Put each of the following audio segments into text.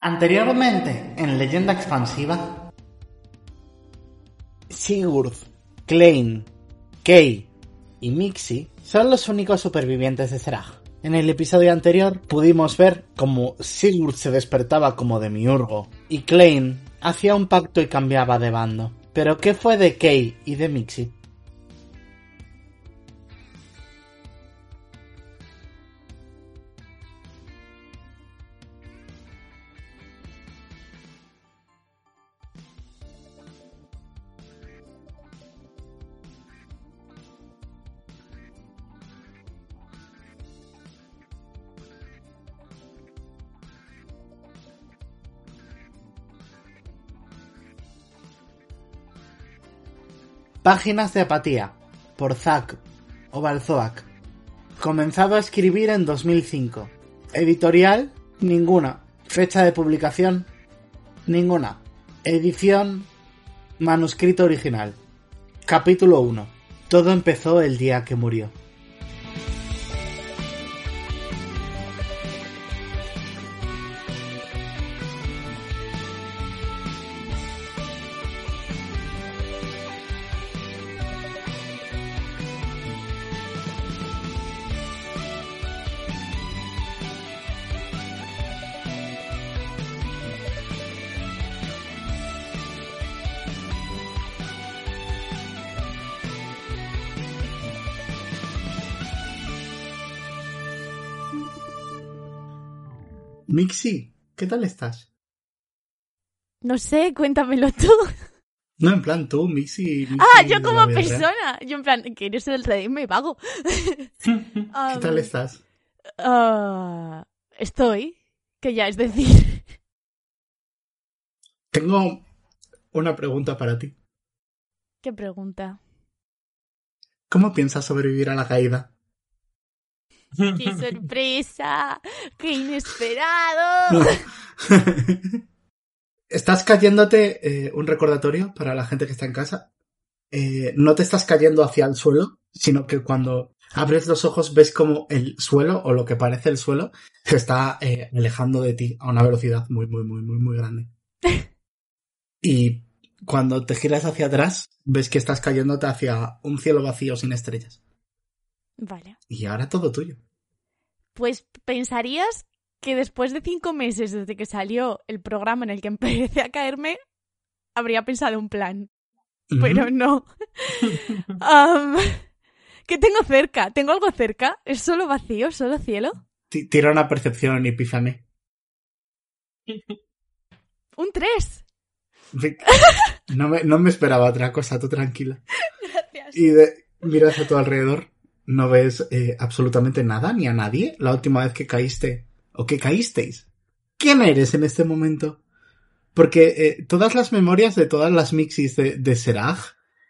Anteriormente, en Leyenda Expansiva. Sigurd, Klein, Kay y Mixi son los únicos supervivientes de Zerag. En el episodio anterior pudimos ver cómo Sigurd se despertaba como demiurgo y Klein hacía un pacto y cambiaba de bando. Pero ¿qué fue de Kay y de Mixi? Páginas de apatía, por Zack Obalzoak. Comenzado a escribir en 2005. Editorial, ninguna. Fecha de publicación, ninguna. Edición, manuscrito original. Capítulo 1. Todo empezó el día que murió. Mixi, ¿qué tal estás? No sé, cuéntamelo tú. No, en plan tú, Mixi. Mixi ah, yo como persona. Yo en plan, que eres el rey, me pago. ¿Qué tal estás? Ah, estoy, que ya es decir. Tengo una pregunta para ti. ¿Qué pregunta? ¿Cómo piensas sobrevivir a la caída? ¡Qué sorpresa! ¡Qué inesperado! estás cayéndote eh, un recordatorio para la gente que está en casa. Eh, no te estás cayendo hacia el suelo, sino que cuando abres los ojos ves como el suelo, o lo que parece el suelo, se está eh, alejando de ti a una velocidad muy, muy, muy, muy, muy grande. y cuando te giras hacia atrás, ves que estás cayéndote hacia un cielo vacío sin estrellas. Vale. Y ahora todo tuyo. Pues pensarías que después de cinco meses desde que salió el programa en el que empecé a caerme, habría pensado un plan. Pero no. Am, ¿Qué tengo cerca? ¿Tengo algo cerca? ¿Es solo vacío? ¿Solo cielo? Ti- Tira una percepción y pífame. Un 3. No me, no me esperaba otra cosa, tú tranquila. Gracias. Y de, miras a tu alrededor, no ves eh, absolutamente nada ni a nadie. La última vez que caíste, o que caísteis. ¿Quién eres en este momento? Porque eh, todas las memorias de todas las mixis de, de Serag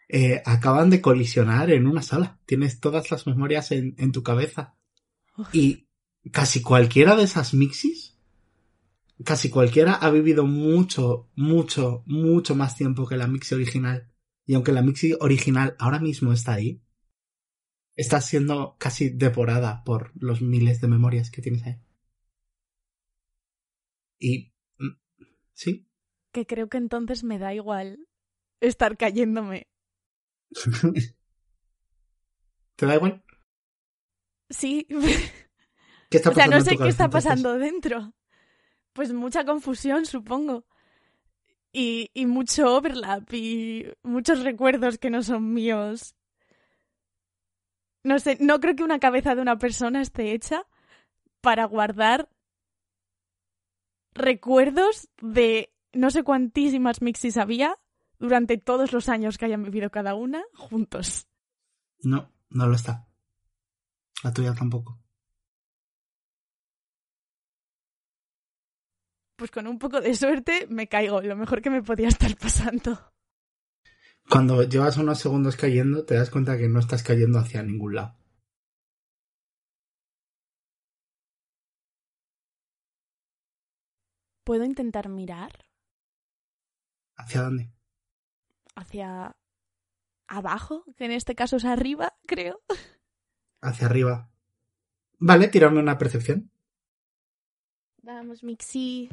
eh, acaban de colisionar en una sala. Tienes todas las memorias en, en tu cabeza. Y casi cualquiera de esas mixis, casi cualquiera ha vivido mucho, mucho, mucho más tiempo que la mixi original. Y aunque la mixi original ahora mismo está ahí, está siendo casi devorada por los miles de memorias que tienes ahí. Y... mm, ¿Sí? Que creo que entonces me da igual estar cayéndome. ¿Te da igual? Sí. ¿Qué está o sea, pasando no sé qué está entonces? pasando dentro. Pues mucha confusión, supongo. Y, y mucho overlap y muchos recuerdos que no son míos. No sé, no creo que una cabeza de una persona esté hecha para guardar recuerdos de no sé cuantísimas mixis había durante todos los años que hayan vivido cada una juntos. No, no lo está. La tuya tampoco. pues con un poco de suerte me caigo, lo mejor que me podía estar pasando. Cuando llevas unos segundos cayendo, te das cuenta que no estás cayendo hacia ningún lado. ¿Puedo intentar mirar? ¿Hacia dónde? Hacia abajo, que en este caso es arriba, creo. Hacia arriba. Vale, tirarme una percepción. Vamos, Mixi.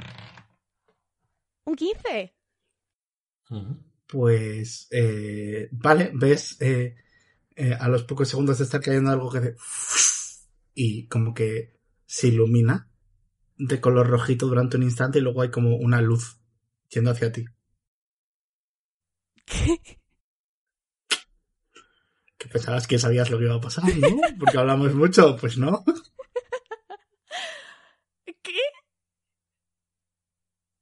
Un 15. Pues, eh, vale, ves eh, eh, a los pocos segundos de estar cayendo algo que hace... Y como que se ilumina de color rojito durante un instante y luego hay como una luz yendo hacia ti. ¿Qué? Que pensabas que sabías lo que iba a pasar, ¿no? Porque hablamos mucho, pues no. ¿Qué?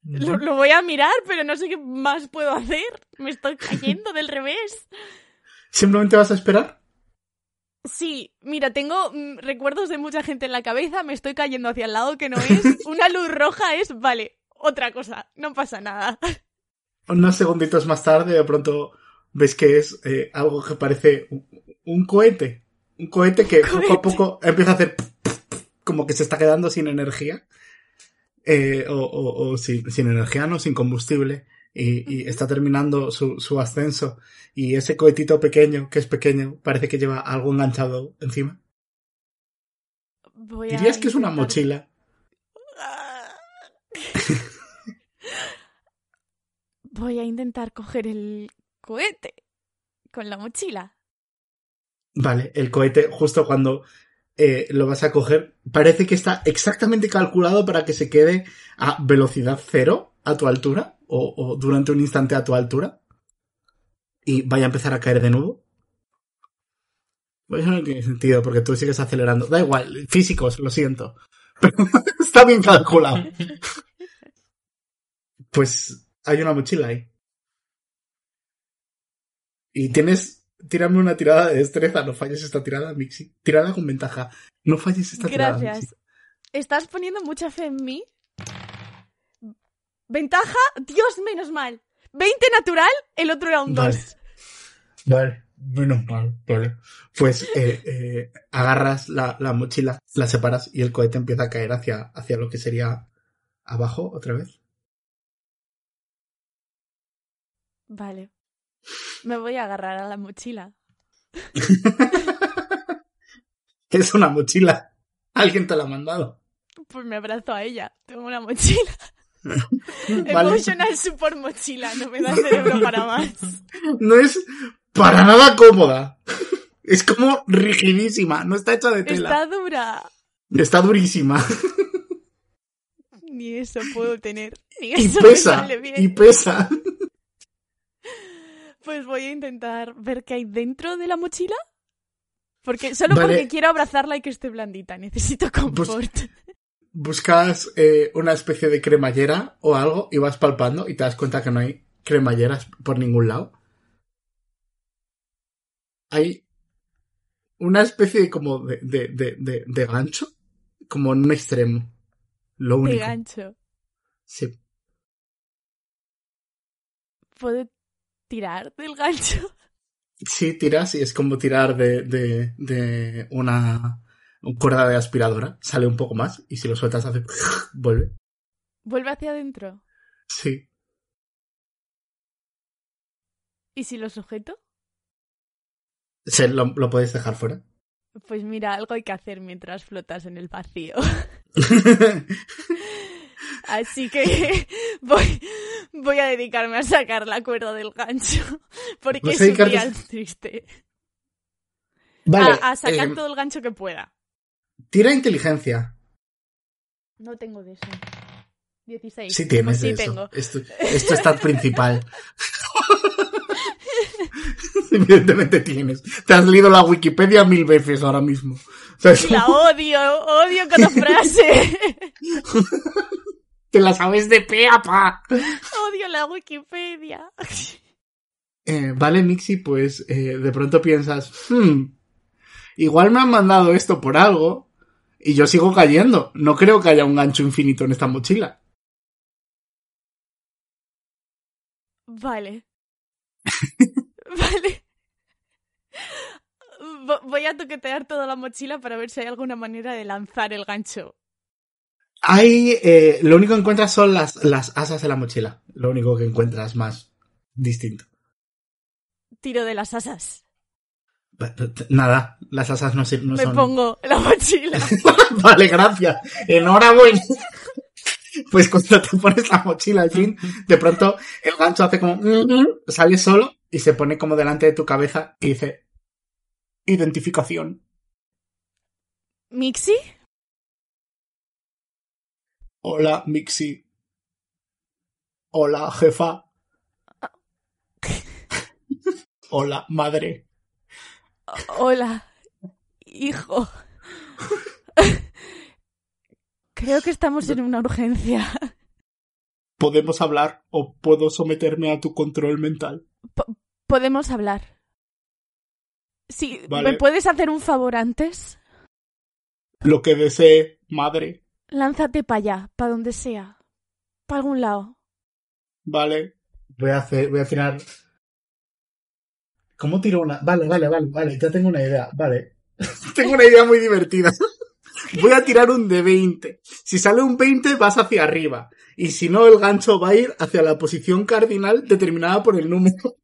Lo, lo voy a mirar, pero no sé qué más puedo hacer. Me estoy cayendo del revés. ¿Simplemente vas a esperar? Sí, mira, tengo mm, recuerdos de mucha gente en la cabeza, me estoy cayendo hacia el lado que no es. Una luz roja es, vale, otra cosa, no pasa nada. Unos segunditos más tarde, de pronto ves que es eh, algo que parece un, un cohete. Un cohete que poco a poco empieza a hacer como que se está quedando sin energía. Eh, o o- o sin, sin energía, no, sin combustible. Y, y está terminando su, su ascenso. Y ese cohetito pequeño, que es pequeño, parece que lleva algo enganchado encima. Voy a Dirías que es una mochila. Voy a intentar coger el cohete con la mochila. Vale, el cohete, justo cuando eh, lo vas a coger, parece que está exactamente calculado para que se quede a velocidad cero a tu altura, o, durante un instante a tu altura, y vaya a empezar a caer de nuevo. Pues no tiene sentido, porque tú sigues acelerando. Da igual, físicos, lo siento. Pero está bien calculado. Pues hay una mochila ahí. Y tienes. Tírame una tirada de destreza, no falles esta tirada, Mixi. Tirada con ventaja. No falles esta tirada. Gracias. ¿Estás poniendo mucha fe en mí? ¿Ventaja? Dios, menos mal. 20 natural, el otro era un 2. Vale. Vale, menos mal, vale. Pues eh, eh, agarras la, la mochila, la separas y el cohete empieza a caer hacia, hacia lo que sería abajo otra vez. Vale. Me voy a agarrar a la mochila. Es una mochila. Alguien te la ha mandado. Pues me abrazo a ella. Tengo una mochila. Vale. Emotional support mochila. No me da cerebro para más. No es para nada cómoda. Es como rigidísima. No está hecha de tela. Está dura. Está durísima. Ni eso puedo tener. Ni Y eso me pesa. sale bien. Y pesa. Pues voy a intentar ver qué hay dentro de la mochila. Porque solo Vale. porque quiero abrazarla y que esté blandita. Necesito confort. Buscas eh, una especie de cremallera o algo y vas palpando y te das cuenta que no hay cremalleras por ningún lado. Hay una especie de como de, de, de, de, de gancho, como en un extremo. Lo De único. gancho. Sí. ¿Puedo tirar del gancho? Sí, tiras y es como tirar de, de, de una cuerda de aspiradora. Sale un poco más y si lo sueltas hace... vuelve. Vuelve hacia adentro. Sí. ¿Y si lo sujeto? Se, lo, lo puedes dejar fuera. Pues mira, algo hay que hacer mientras flotas en el vacío. Así que voy, voy a dedicarme a sacar la cuerda del gancho. Porque Vas es a un día triste. vale. a, a sacar eh, todo el gancho que pueda. Tira inteligencia. No tengo de eso. 16. Sí tienes Pues sí de eso. tengo. Esto, esto está principal. Evidentemente tienes. Te has leído la Wikipedia mil veces ahora mismo. La odio, odio cada frase. Te la sabes de pe a pa. odio la Wikipedia. Eh, vale, Mixi, pues eh, de pronto piensas, hmm, igual me han mandado esto por algo y yo sigo cayendo. No creo que haya un gancho infinito en esta mochila. Vale. vale. Voy a toquetear toda la mochila para ver si hay alguna manera de lanzar el gancho. Hay. Eh, lo único que encuentras son las, las asas de la mochila. Lo único que encuentras más distinto. Tiro de las asas. Nada, las asas no, no Me pongo la mochila. vale, gracias. Enhorabuena. pues cuando te pones la mochila al fin, de pronto el gancho hace como... sale solo y se pone como delante de tu cabeza y dice... Identificación. ¿Mixi? Hola, Mixi. Hola, jefa. Hola, madre. Hola, hijo. Creo que estamos en una urgencia. ¿Podemos hablar o puedo someterme a tu control mental? podemos hablar. Sí, ¿me puedes hacer un favor antes? Lo que desee, madre. Lánzate para allá, para donde sea. Para algún lado. Vale. Voy a hacer, voy a tirar. ¿Cómo tiro una? Vale, vale, vale, vale, ya tengo una idea. Vale. tengo una idea muy divertida. voy a tirar un de 20. Si sale un 20, vas hacia arriba. Y si no, el gancho va a ir hacia la posición cardinal determinada por el número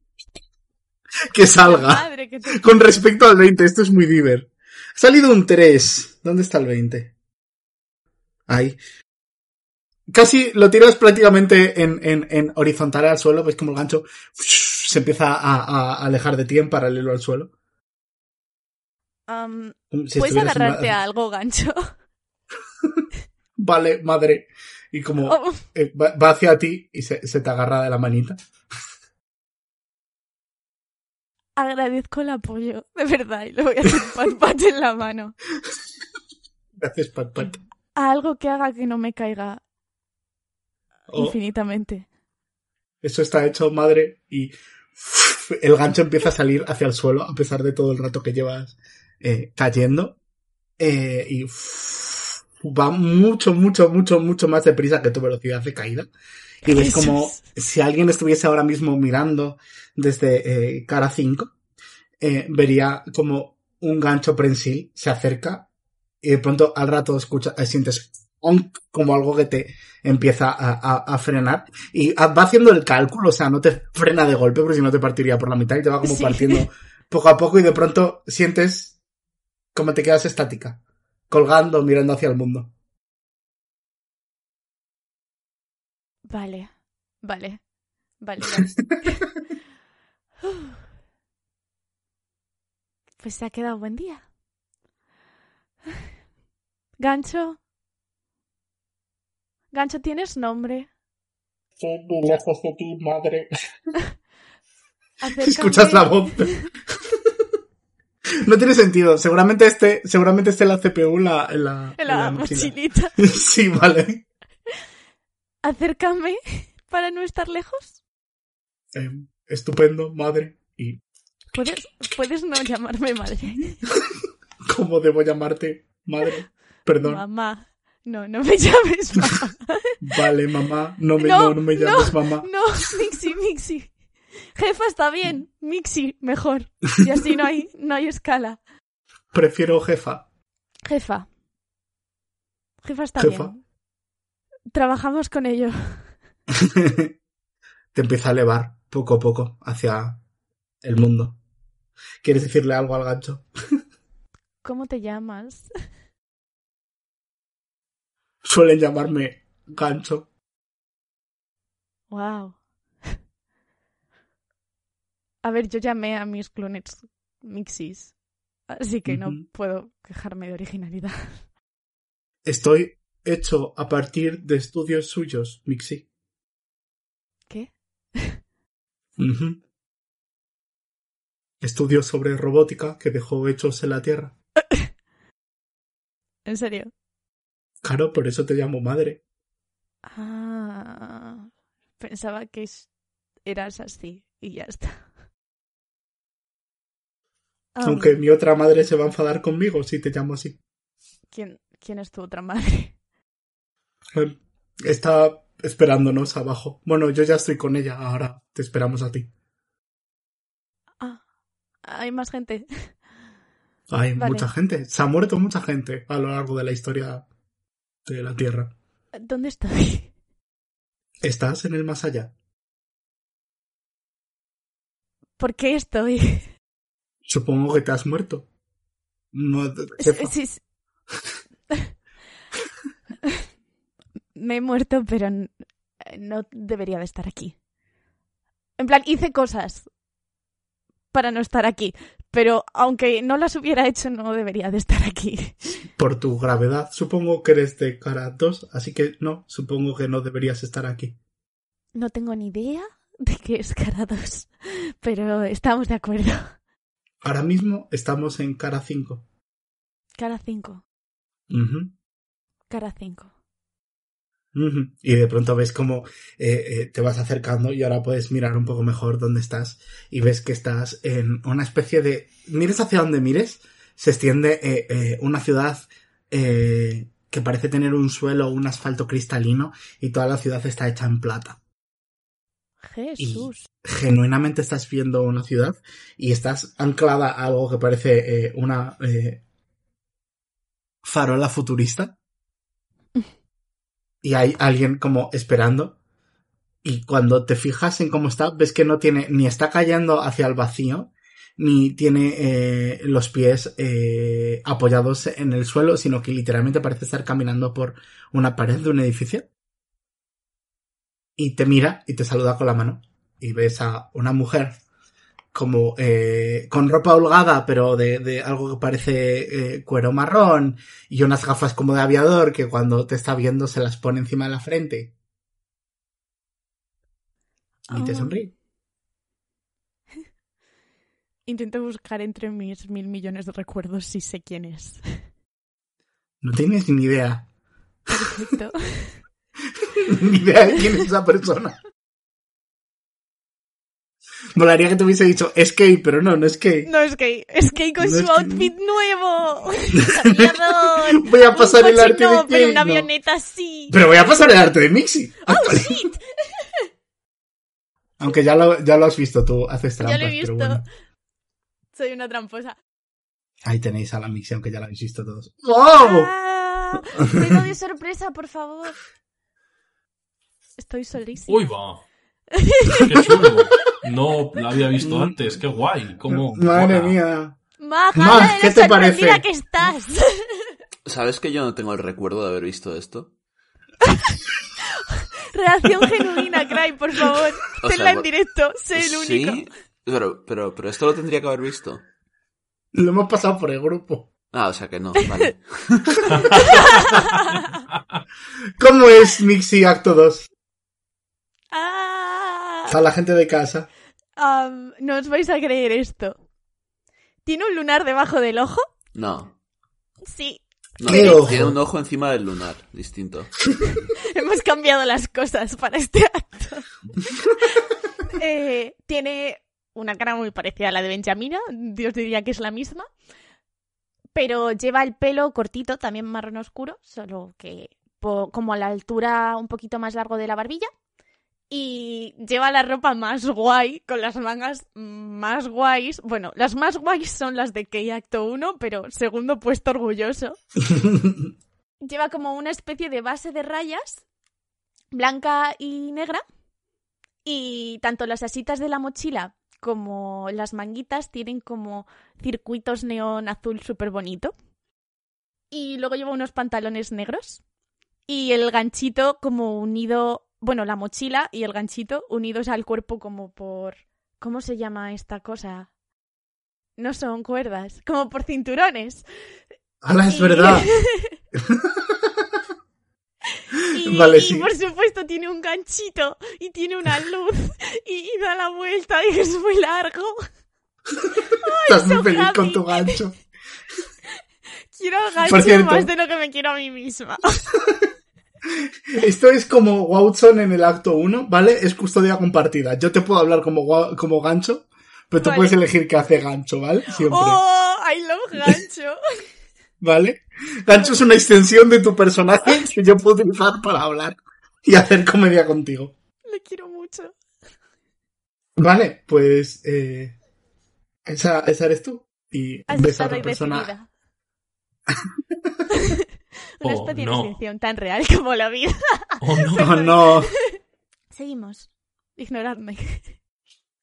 que salga. Con respecto al 20, esto es muy diver. Ha salido un 3. ¿Dónde está el 20? Ahí. Casi lo tiras prácticamente en, en, en horizontal al suelo, ves como el gancho se empieza a, a, alejar de ti en paralelo al suelo. ¿Puedes agarrarte a algo, gancho? vale, madre. Y como oh. eh, va, hacia ti y se, te agarra de la manita. Agradezco el apoyo, de verdad, y le voy a hacer pat pat en la mano. Gracias, pat pat. A algo que haga que no me caiga oh. infinitamente. Eso está hecho, madre, y el gancho empieza a salir hacia el suelo a pesar de todo el rato que llevas eh, cayendo. Eh, y va mucho, mucho, mucho, mucho más deprisa que tu velocidad de caída. Y ves como si alguien estuviese ahora mismo mirando desde eh, cara 5, vería como un gancho prensil se acerca y de pronto al rato escucha, sientes como algo que te empieza a, frenar y va haciendo el cálculo, o sea, no te frena de golpe porque si no te partiría por la mitad y te va como partiendo poco a poco y de pronto sientes como te quedas estática, colgando, mirando hacia el mundo. Vale, vale, vale. pues se ha quedado buen día. Gancho. Gancho, ¿tienes nombre? Sí, lejos de ti, madre. Escuchas la voz. No tiene sentido. Seguramente este, seguramente esté la CPU en la, en la, en la, mochilita. sí, vale. Acércame para no estar lejos. Eh, estupendo, madre. Y. ¿Puedes, puedes no llamarme madre. ¿Cómo debo llamarte madre? Perdón. Mamá. No, no me llames mamá. Vale, mamá. No me, no, no me llames mamá. No, Mixi, Mixi. Jefa está bien, Mixi mejor. Y así no hay, no hay escala. Prefiero jefa. Jefa. Jefa está bien. Trabajamos con ello. Te empieza a elevar poco a poco hacia el mundo. ¿Quieres decirle algo al gancho? ¿Cómo te llamas? Suelen llamarme gancho. Wow. A ver, yo llamé a mis clones Mixis, así que no puedo quejarme de originalidad. Estoy hecho a partir de estudios suyos, Mixi. ¿Qué? Estudios sobre robótica que dejó hechos en la Tierra. ¿En serio? Claro, por eso te llamo madre. Ah, pensaba que eras así y ya está. Aunque mi otra madre se va a enfadar conmigo si te llamo así. ¿Quién, quién es tu otra madre? Está esperándonos abajo. Bueno, yo ya estoy con ella, ahora te esperamos a ti. Ah, hay más gente. Hay Vale. mucha gente. Se ha muerto mucha gente a lo largo de la historia de la Tierra. ¿Dónde estoy? ¿Estás en el más allá? ¿Por qué estoy? Supongo que te has muerto. No. Sí, sí. Me he muerto, pero no debería de estar aquí. En plan, hice cosas para no estar aquí, pero aunque no las hubiera hecho, no debería de estar aquí. Por tu gravedad, supongo que eres de cara 2, así que no, supongo que no deberías estar aquí. No tengo ni idea de qué es cara 2, pero estamos de acuerdo. Ahora mismo estamos en cara 5. Cara 5, Ujú, cara 5. Y de pronto ves como eh, eh, te vas acercando y ahora puedes mirar un poco mejor dónde estás y ves que estás en una especie de... Mires hacia donde mires, se extiende eh, una ciudad que parece tener un suelo, un asfalto cristalino y toda la ciudad está hecha en plata. Jesús. genuinamente estás viendo una ciudad y estás anclada a algo que parece una farola futurista. Y hay alguien como esperando. Y cuando te fijas en cómo está, ves que no tiene, ni está cayendo hacia el vacío, ni tiene eh, los pies eh, apoyados en el suelo, sino que literalmente parece estar caminando por una pared de un edificio. Y te mira y te saluda con la mano y ves a una mujer como eh, con ropa holgada pero de, de algo que parece eh, cuero marrón y unas gafas como de aviador que cuando te está viendo se las pone encima de la frente y te Ah. sonríe. Intento buscar entre mis mil millones de recuerdos si sé quién es. No tienes ni idea, Perfecto. ni idea de quién es esa persona. Molaría que te hubiese dicho Skate, pero no, no es Skate. No es que es con No su es outfit nuevo. Aviador. Voy a pasar el arte no, de pero una Kate, avioneta sí. Pero voy a pasar el arte de Mixi. Oh shit. Aunque ya lo, ya lo has visto tú, haces trampas, Ya lo he pero visto. bueno. Soy una tramposa. Ahí tenéis a la Mixi, aunque ya la habéis visto todos. ¡Wow! Ah, de sorpresa, por favor. Estoy solísima. Uy, va. Qué chulo. No la había visto antes. Qué guay. ¿Cómo? Madre mola. mía. Maja, ¿qué te parece? que estás. ¿Sabes que yo no tengo el recuerdo de haber visto esto? Reacción genuina, Cry, por favor. O Tenla sea, en por- directo. Sé el Sí, único. pero, pero, pero esto lo tendría que haber visto. Lo hemos pasado por el grupo. Ah, o sea que no, vale. ¿Cómo es Mixi Acto 2? Ah. A la gente de casa. Am, no os vais a creer esto. ¿Tiene un lunar debajo del ojo? No. Sí. no ¿Qué tiene, ojo? tiene un ojo encima del lunar, distinto. Hemos cambiado las cosas para este acto. Eh, tiene una cara muy parecida a la de Benjamina. Dios diría que es la misma. Pero lleva el pelo cortito, también marrón oscuro, solo que como a la altura un poquito más largo de la barbilla. Y lleva la ropa más guay, con las mangas más guays. Bueno, las más guays son las de Key Acto 1, pero segundo puesto orgulloso. Lleva como una especie de base de rayas, blanca y negra. Y tanto las asitas de la mochila como las manguitas tienen como circuitos neón azul súper bonito. Y luego lleva unos pantalones negros. Y el ganchito como unido, bueno, la mochila y el ganchito unidos al cuerpo como por... ¿Cómo se llama esta cosa? No son cuerdas, como por cinturones. ¡Hala, es Y- verdad! Y, Vale, y sí. por supuesto tiene un ganchito y tiene una luz y, y da la vuelta y es muy largo. Estás muy so feliz con tu gancho. Quiero gancho más de lo que me quiero a mí misma. Esto es como Watson en el acto 1, ¿vale? Es custodia compartida. Yo te puedo hablar como, como gancho, pero tú Vale. puedes elegir qué hace gancho, ¿vale? Siempre. ¡Oh! I love gancho. ¿Vale? Gancho es una extensión de tu personaje que yo puedo utilizar para hablar. y hacer comedia contigo. Le quiero mucho. Vale, pues eh, esa, esa eres tú. Y Has ves a otra persona. Una Oh, especie no. de extinción tan real como la vida. Oh, no. No. Seguimos. Ignoradme.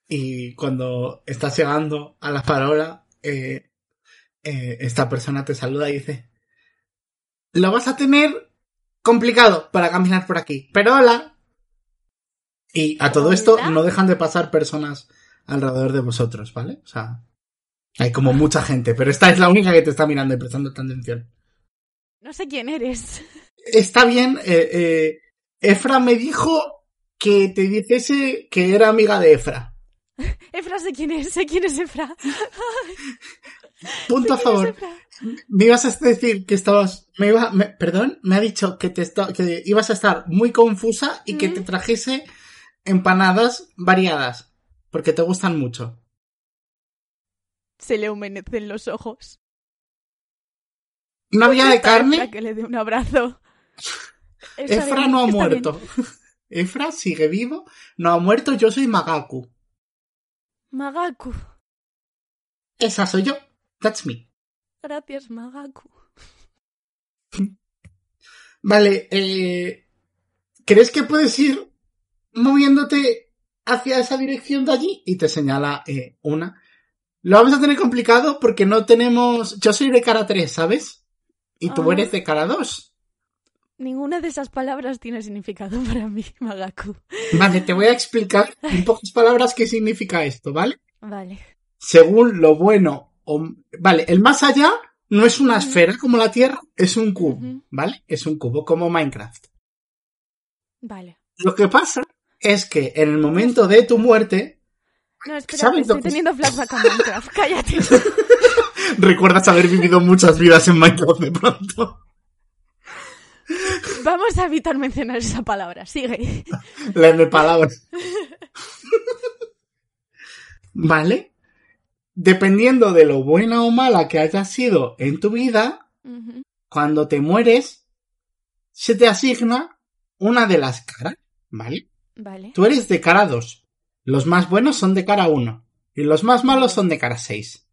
Y cuando estás llegando a la farola, eh, eh, esta persona te saluda y dice: Lo vas a tener complicado para caminar por aquí, pero hola. Y a todo esto Hola. no dejan de pasar personas alrededor de vosotros, ¿vale? O sea, hay como mucha gente, pero esta es la única que te está mirando y prestando atención. No sé quién eres. Está bien, eh, eh, Efra me dijo que te dijese que era amiga de Efra. Efra, sé quién es. Sé quién es Efra. Punto a ¿Quién es favor. Me ibas a decir que estabas, me iba, me- perdón, me ha dicho que te que ibas a estar muy confusa y que Mm. te trajese empanadas variadas, porque te gustan mucho. Se le humedecen los ojos. No había de carne, que le dé un abrazo. Está Efra bien, no ha bien. muerto. Efra sigue vivo, no ha muerto, yo soy Magaku. Magaku. Esa soy yo. That's me. Gracias, Magaku. Vale, eh, ¿crees que puedes ir moviéndote hacia esa dirección de allí? Y te señala eh, una. Lo vamos a tener complicado porque no tenemos... Yo soy de cara 3, ¿sabes? Y tú Ah. eres de cara 2. Ninguna de esas palabras tiene significado para mí, Magaku. Vale, te voy a explicar en pocas palabras qué significa esto, ¿vale? Vale. Según lo bueno o... Vale, el más allá no es una esfera como la Tierra, es un cubo. ¿vale? Es un cubo como Minecraft. Vale. Lo que pasa es que en el momento de tu muerte No, espera, ¿Sabes estoy lo que es? teniendo flashback a Minecraft. Cállate. Recuerdas haber vivido muchas vidas en Minecraft de pronto. Vamos a evitar mencionar esa palabra. Sigue. La M palabra. ¿Vale? Dependiendo de lo buena o mala que hayas sido en tu vida, cuando te mueres, se te asigna una de las caras, ¿vale? Vale. Tú eres de cara 2. Los más buenos son de cara 1. Y los más malos son de cara 6.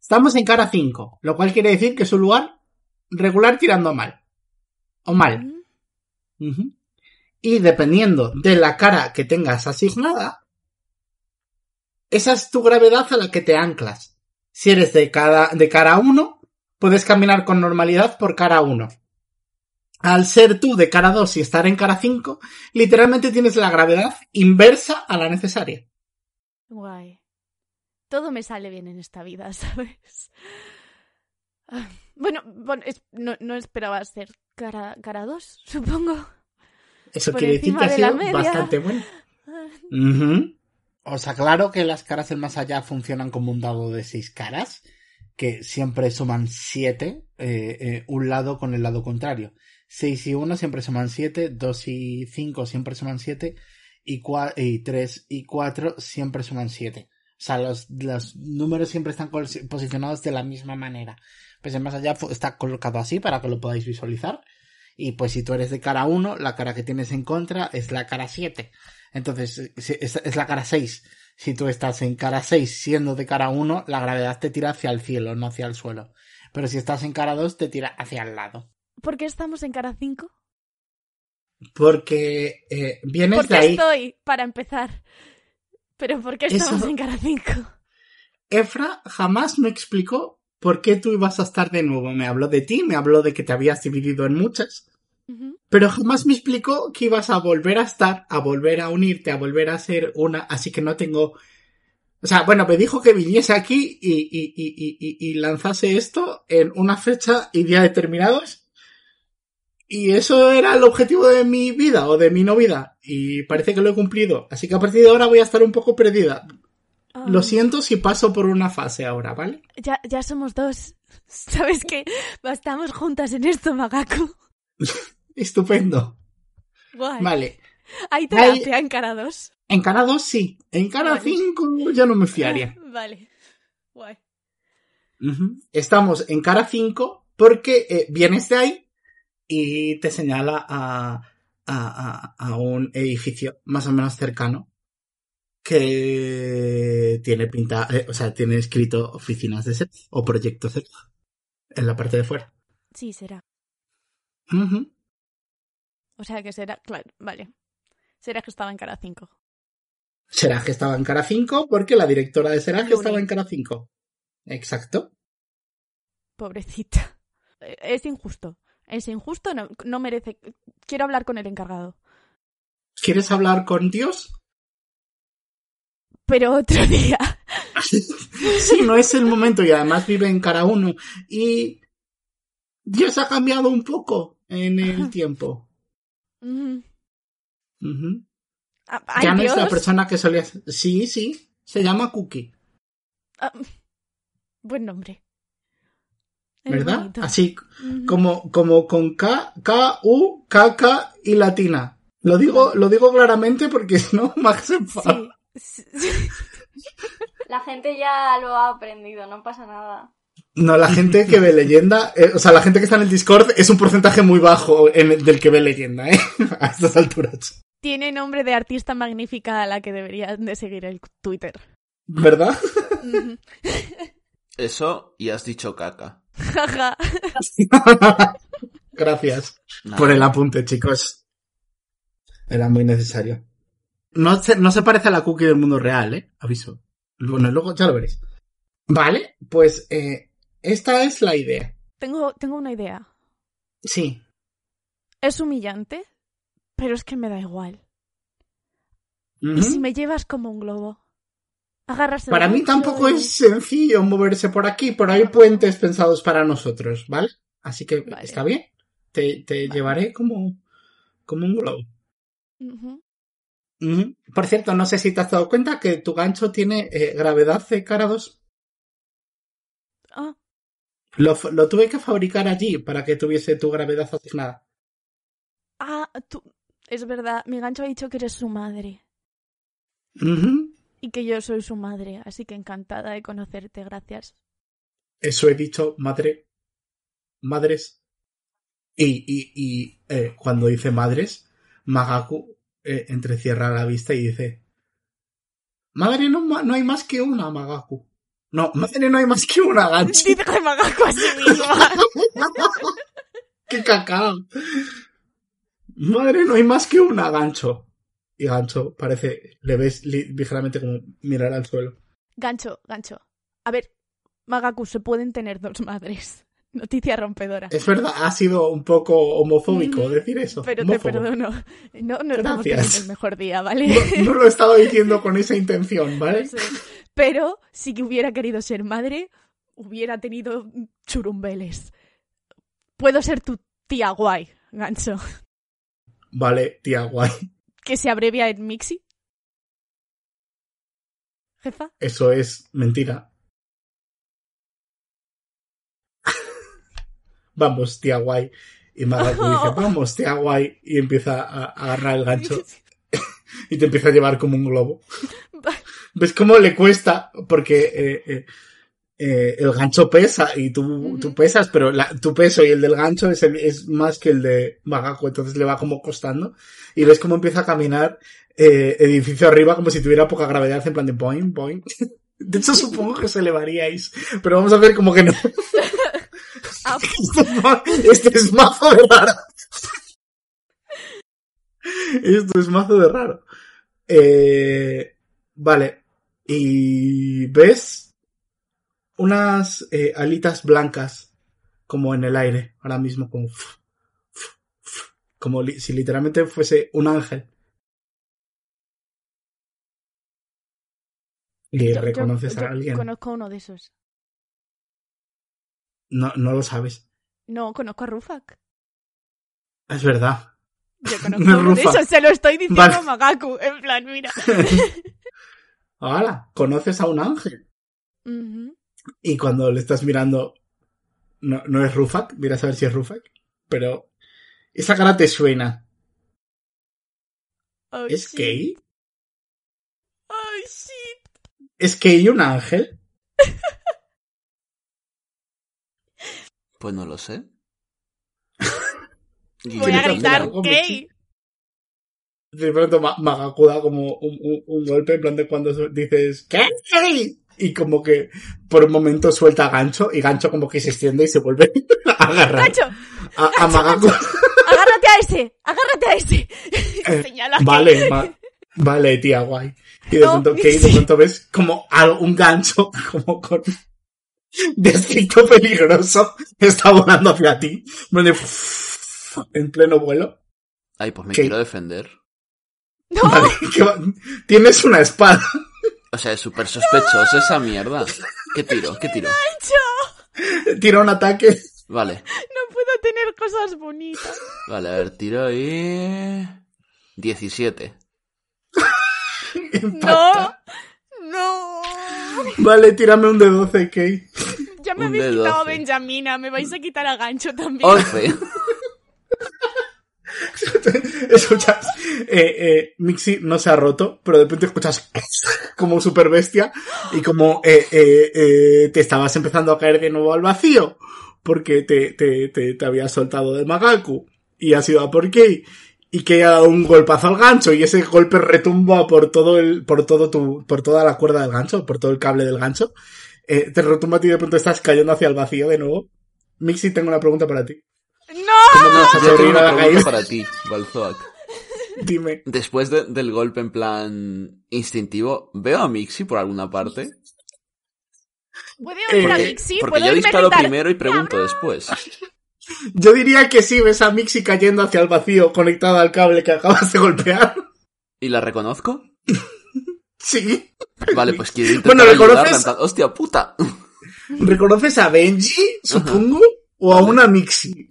Estamos en cara 5, lo cual quiere decir que es un lugar regular tirando a mal. O mal. Y dependiendo de la cara que tengas asignada, esa es tu gravedad a la que te anclas. Si eres de, cada, de cara 1, puedes caminar con normalidad por cara 1. Al ser tú de cara 2 y estar en cara 5, literalmente tienes la gravedad inversa a la necesaria. Guay. Todo me sale bien en esta vida, ¿sabes? Ah, Bueno, bueno es- no, no esperaba ser cara, cara 2, supongo. Eso Por quiere decir que ha de sido bastante bueno. Ujú. Os aclaro que las caras del más allá funcionan como un dado de seis caras, que siempre suman siete, eh, eh, un lado con el lado contrario. 6 y 1 siempre suman 7, 2 y 5 siempre suman 7, y, cua- y 3 y 4 siempre suman 7. O sea, los, los números siempre están posicionados de la misma manera. Pues el más allá está colocado así para que lo podáis visualizar. Y pues si tú eres de cara 1, la cara que tienes en contra es la cara 7. Entonces, es, es la cara 6. Si tú estás en cara 6 siendo de cara 1, la gravedad te tira hacia el cielo, no hacia el suelo. Pero si estás en cara 2, te tira hacia el lado. ¿Por qué estamos en cara 5? Porque eh, vienes Porque de ahí. estoy, para empezar. Pero ¿por qué estamos Eso- en cara 5? Efra jamás me explicó por qué tú ibas a estar de nuevo. Me habló de ti, me habló de que te habías dividido en muchas. Pero jamás me explicó que ibas a volver a estar, a volver a unirte, a volver a ser una, así que no tengo... O sea, bueno, me dijo que viniese aquí y, y, y- y lanzase esto en una fecha y día determinados. Y eso era el objetivo de mi vida o de mi no vida. Y parece que lo he cumplido. Así que a partir de ahora voy a estar un poco perdida. Lo Ah, siento si paso por una fase ahora, ¿vale? Ya, ya somos dos. ¿Sabes qué? Estamos juntas en esto, Magaku. Estupendo. Guay. Vale. Hay terapia en cara 2. En cara 2 sí. En cara Vale. 5 ya no me fiaría. Vale. Guay. Estamos en cara 5 porque eh, vienes de ahí y te señala a, a, a- a un edificio más o menos cercano que tiene pinta, eh, o sea, tiene escrito oficinas de set o proyectos set en la parte de fuera. Sí, será. O sea que será, claro, vale. Será que estaba en cara 5. Seraje estaba en cara 5 porque la directora de Luni. estaba en cara 5. Exacto. Pobrecita. Es injusto. Es injusto, no, no merece. Quiero hablar con el encargado. ¿Quieres hablar con Dios? Pero otro día. sí, no es el momento y además vive en cara 1 y Dios ha cambiado un poco en el tiempo. Ujú. Ah, ay, Ya no es la persona que solía. Sí, sí. Se llama Cookie, Ah, buen nombre. ¿Verdad? bonito. Así como, como con K, K, U, K, K y latina. Lo digo, lo digo claramente porque si no, Max se enfada. Sí. Sí. La gente ya lo ha aprendido, no pasa nada. No, la gente que ve leyenda, eh, o sea, la gente que está en el Discord es un porcentaje muy bajo en el- del que ve leyenda, ¿eh? A estas alturas. Tiene nombre de artista magnífica a la que deberían de seguir el Twitter. ¿Verdad? Ujú. Eso y has dicho caca. Jaja. Gracias Nada. por el apunte, chicos. Era muy necesario. No se, no se parece a la cookie del mundo real, ¿eh? Aviso. Bueno, luego ya lo veréis. Vale, pues eh, esta es la idea. tengo, tengo una idea. Sí. Es humillante, pero es que me da igual. ¿Y si me llevas como un globo? Para mí tampoco y- es sencillo moverse por aquí, pero hay puentes pensados para nosotros, ¿vale? Así que Vale. está bien. Te, te Vale. llevaré como, como un globo. Por cierto, no sé si te has dado cuenta que tu gancho tiene eh, gravedad de cara 2. Ah, Lo, lo tuve que fabricar allí para que tuviese tu gravedad asignada. ah, tú... Es verdad, mi gancho ha dicho que eres su madre. Ujú. Y que yo soy su madre, así que encantada de conocerte, gracias. Eso he dicho, madre. Madres. Y, y, y eh, cuando dice madres, Magaku eh, entrecierra la vista y dice: Madre, no, no hay más que una, Magaku. No, madre, no hay más que una, gancho. Dice Magaku a sí misma. ¡Qué cacao! Madre, no hay más que una, gancho. Y gancho parece, le ves li- ligeramente como mirar al suelo. Gancho, gancho. A ver, Magaku, se pueden tener dos madres. Noticia rompedora. Es verdad, ha sido un poco homofóbico decir eso. Pero te perdono. No, no estamos el mejor día, ¿vale? No, no lo he estado diciendo con esa intención, ¿vale? Sé. Pero si que hubiera querido ser madre, hubiera tenido churumbeles. Puedo ser tu tía guay, gancho. Vale, tía, guay. Que se abrevia en Mixi. Jefa. Eso es mentira. Vamos, tía guay. Y Magaku dice, vamos, tía guay. Y empieza a a agarrar el gancho y te empieza a llevar como un globo. ¿Ves cómo le cuesta? Porque eh, eh, eh, el gancho pesa y tú, tú pesas, pero la- tu peso y el del gancho es, el- es más que el de Magaku, entonces le va como costando. Y ves cómo empieza a caminar eh, edificio arriba como si tuviera poca gravedad, en plan de boing, boing. De hecho, supongo que os elevaríais, pero vamos a ver como que no. Ah, Esto es ma- Esto es mazo de raro. Esto es mazo de raro. Eh, vale. Y ves unas eh, alitas blancas como en el aire, ahora mismo, como, como li- si literalmente fuese un ángel. Y yo- reconoces yo a alguien. Conozco a uno de esos. No, no lo sabes. No, conozco a Rufak. Es verdad. Yo conozco No uno de esos, se lo estoy diciendo Vale. a Magaku. En plan, mira. Ahora, conoces a un ángel. Ujú. Y cuando le estás mirando, no, no es Rufak, miras a ver si es Rufak, pero esa cara te suena. Oh, ¿Es shit. gay? Ay, shit. ¿Es gay un ángel? Pues no lo sé. Voy a gritar gay. De pronto Ma- Magaku da como un, un- un golpe en plan de cuando dices ¿Qué? Y como que por un momento suelta a Gancho y Gancho como que se extiende y se vuelve a agarrar ¡Gancho! a, a Magaku. ¡Agárrate a ese! ¡Agárrate a ese! Eh, Señala vale, ma- vale, tía, guay. Y de No, pronto, sí. De pronto ves como un gancho, como con descrito peligroso, está volando hacia ti. Donde, en pleno vuelo. Ay, pues me ¿Qué? quiero defender. ¡No! Vale, que va- tienes una espada. O sea, es súper sospechoso esa mierda. ¿Qué tiro? ¿Qué tiro? Tira un ataque. Vale, No puedo tener cosas bonitas. vale, a ver, tiro ahí... 17. ¡No! ¡No! Vale, tírame un de 12, Kate. Ya me Un habéis quitado a 12. Benjamina. Me vais a quitar a Gancho también. 11. Escuchas, eh, eh, Mixi no se ha roto, pero de repente escuchas como super bestia y como eh, eh, eh, te estabas empezando a caer de nuevo al vacío porque te, te, te, te habías soltado de Magaku y has ido a por Kei y que ha dado un golpazo al gancho y ese golpe retumba por todo el, por todo tu, por toda la cuerda del gancho, por todo el cable del gancho. Eh, te retumba a ti y de pronto estás cayendo hacia el vacío de nuevo. Mixi, tengo una pregunta para ti. ¡No! ¿Cómo te vas a Yo tengo una pregunta para ti, Balzoak. Dime. Después de- del golpe en plan instintivo, ¿veo a Mixi por alguna parte? ¿Puede oír a Mixi? Porque ¿Puedo yo disparo gritar? primero y pregunto después. Yo diría que sí, ves a Mixi cayendo hacia el vacío conectada al cable que acabas de golpear. ¿Y la reconozco? Sí. Vale, pues quiero intentar Bueno, ayudarla ¿reconoces? plan, ¡Hostia puta! ¿Reconoces a Benji, supongo? ¿O a una Mixi?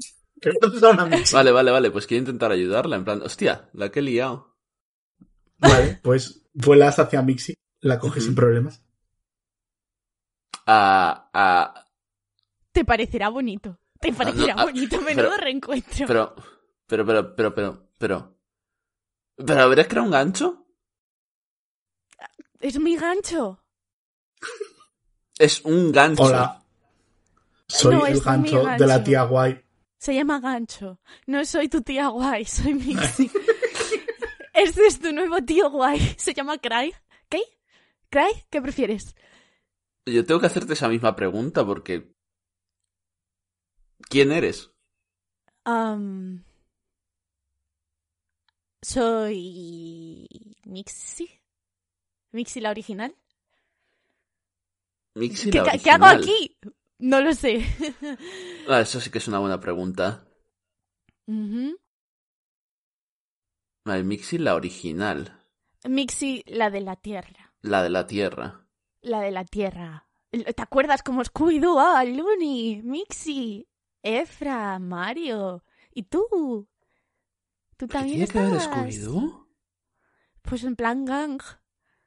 Vale, vale, vale, pues quiero intentar ayudarla en plan, ¡Hostia! La que he liado. Vale, pues vuelas hacia Mixi. La coges sin problemas. Ah, ah, Te parecerá bonito. Te parecerá no, ah, bonito. Menudo pero- reencuentro. pero, pero, pero, pero, pero, pero... ¿Pero habrías creado un gancho? Es mi gancho. Es un gancho. Hola. Soy No, el gancho de la tía guay. Se llama gancho. No soy tu tía guay, soy Mixi. este es tu nuevo tío guay. Se llama Cry. ¿Qué? ¿Cry? ¿Qué prefieres? Yo tengo que hacerte esa misma pregunta porque... ¿Quién eres? Soy Mixi. Mixi la original. Mixi ¿Qué, la qué- qué hago original. aquí? No lo sé. Ah, eso sí que es una buena pregunta. Ujú. Vale, Mixi la original. Mixi la de la Tierra. La de la Tierra. La de la Tierra. ¿Te acuerdas como Scooby-Doo? Ah, Looney, Mixi, Efra, Mario. ¿Y tú? ¿Tú ¿Qué también tiene que ver estabas? Scooby-Doo? Pues en plan gang.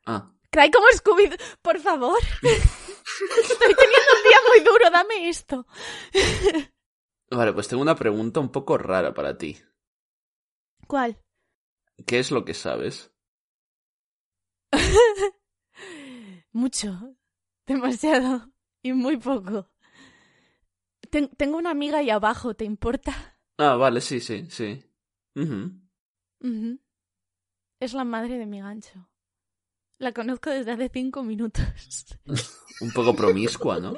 Ah, Cry como Scooby-Doo. Por favor. Estoy teniendo un día muy duro. Dame esto. vale, pues tengo una pregunta un poco rara para ti. ¿Cuál? ¿Qué es lo que sabes? Mucho. Demasiado. Y muy poco. Ten- tengo una amiga ahí abajo. ¿Te importa? Ah, vale, sí, sí, sí. Es la madre de mi gancho. La conozco desde hace cinco minutos. Un poco promiscua, ¿no?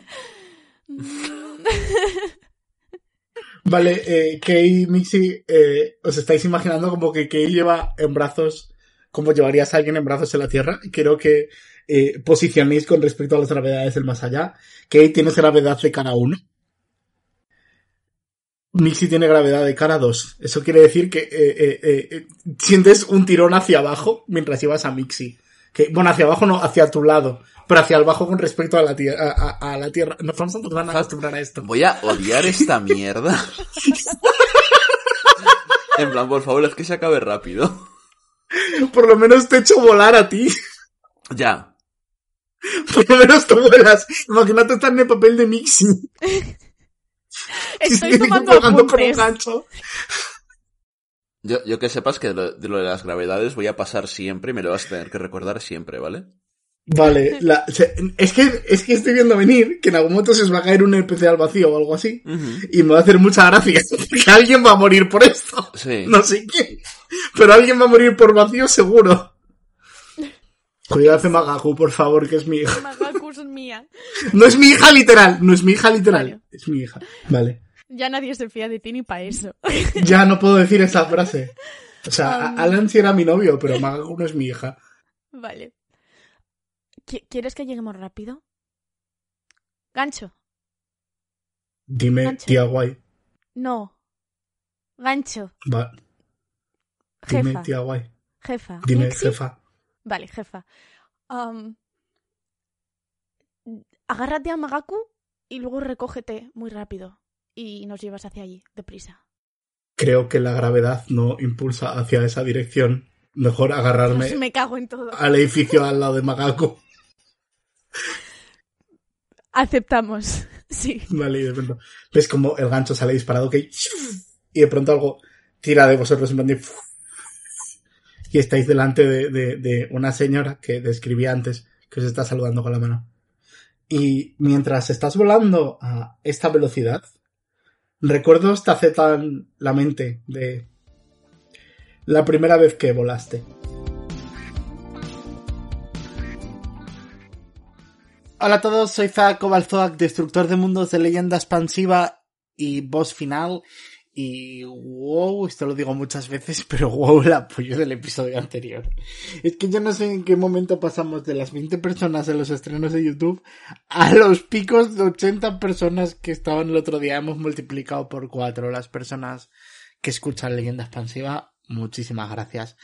Vale, eh, Kei y Mixi, eh, os estáis imaginando como que Kei lleva en brazos, como llevarías a alguien en brazos en la Tierra. Quiero que eh, posicionéis con respecto a las gravedades del más allá. Kei tienes gravedad de cara 1. Mixi tiene gravedad de cara 2. Eso quiere decir que eh, eh, eh, eh, sientes un tirón hacia abajo mientras llevas a Mixi. Que, bueno, hacia abajo no, hacia tu lado. Pero hacia abajo con respecto a la, tie- a, a- a la Tierra. Nos vamos a empezar a acostumbrar a esto. Voy a odiar esta mierda. en plan, por favor, es que se acabe rápido. Por lo menos te echo volar a ti. Ya. Por lo menos tú vuelas. Imagínate estar en el papel de Mixi. Estoy tomando Colgando con un apuntes. gancho. Yo, yo que sepas que de lo, de lo de las gravedades voy a pasar siempre y me lo vas a tener que recordar siempre, ¿vale? Vale, la- es, que, es que estoy viendo venir que en algún momento se os va a caer un NPC al vacío o algo así. Y me va a hacer mucha gracia que alguien va a morir por esto. Sí. No sé quién. Pero alguien va a morir por vacío seguro. Cuidado de Magaku, por favor, que es mi hija. Magaku es mía. No es mi hija literal, no es mi hija literal. Vale. Es mi hija. Vale. Ya nadie se fía de ti ni para eso. Ya no puedo decir esa frase. O sea, Um. a- Alan sí era mi novio, pero Magaku no es mi hija. Vale. Qui- ¿Quieres que lleguemos rápido? Gancho. Dime, Mancha. tía guay. No. Gancho. Va. Dime, tía guay. Jefa. Dime, Mixi. jefa. Vale, jefa. Agárrate a Magaku y luego recógete muy rápido. Y nos llevas hacia allí, deprisa. Creo que la gravedad no impulsa hacia esa dirección. Mejor agarrarme me cago en todo. al edificio al lado de Magaku. Aceptamos. Sí. Vale, y de pronto ves como el gancho sale disparado, que y de pronto algo tira de vosotros en plan de y estáis delante de, de- de una señora que describí antes, que os está saludando con la mano. Y mientras estás volando a esta velocidad, recuerdos te aceptan la mente de la primera vez que volaste. Hola a todos, soy Kovalzoak, destructor de mundos de leyenda expansiva y boss final. Y wow, esto lo digo muchas veces, pero wow el apoyo del episodio anterior. Es que yo no sé en qué momento pasamos de las 20 personas en los estrenos de YouTube a los picos de 80 personas que estaban el otro día. Hemos multiplicado por 4 las personas que escuchan leyenda expansiva. Muchísimas gracias.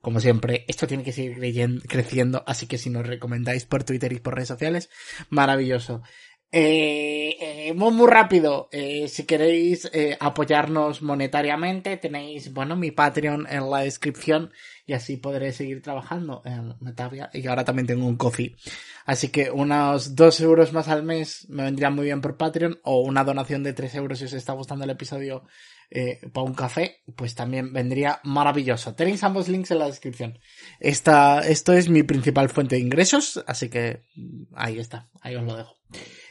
Como siempre, esto tiene que seguir creyen- creciendo, así que si nos recomendáis por Twitter y por redes sociales, maravilloso. Eh, eh, muy, rápido, eh, si queréis eh, apoyarnos monetariamente, tenéis, bueno, mi Patreon en la descripción y así podré seguir trabajando en Metavia y ahora también tengo un coffee. Así que unos dos euros más al mes me vendrían muy bien por Patreon o una donación de tres euros si os está gustando el episodio eh, para un café, pues también vendría maravilloso. Tenéis ambos links en la descripción. Esta, esto es mi principal fuente de ingresos, así que mm, ahí está, ahí os lo dejo.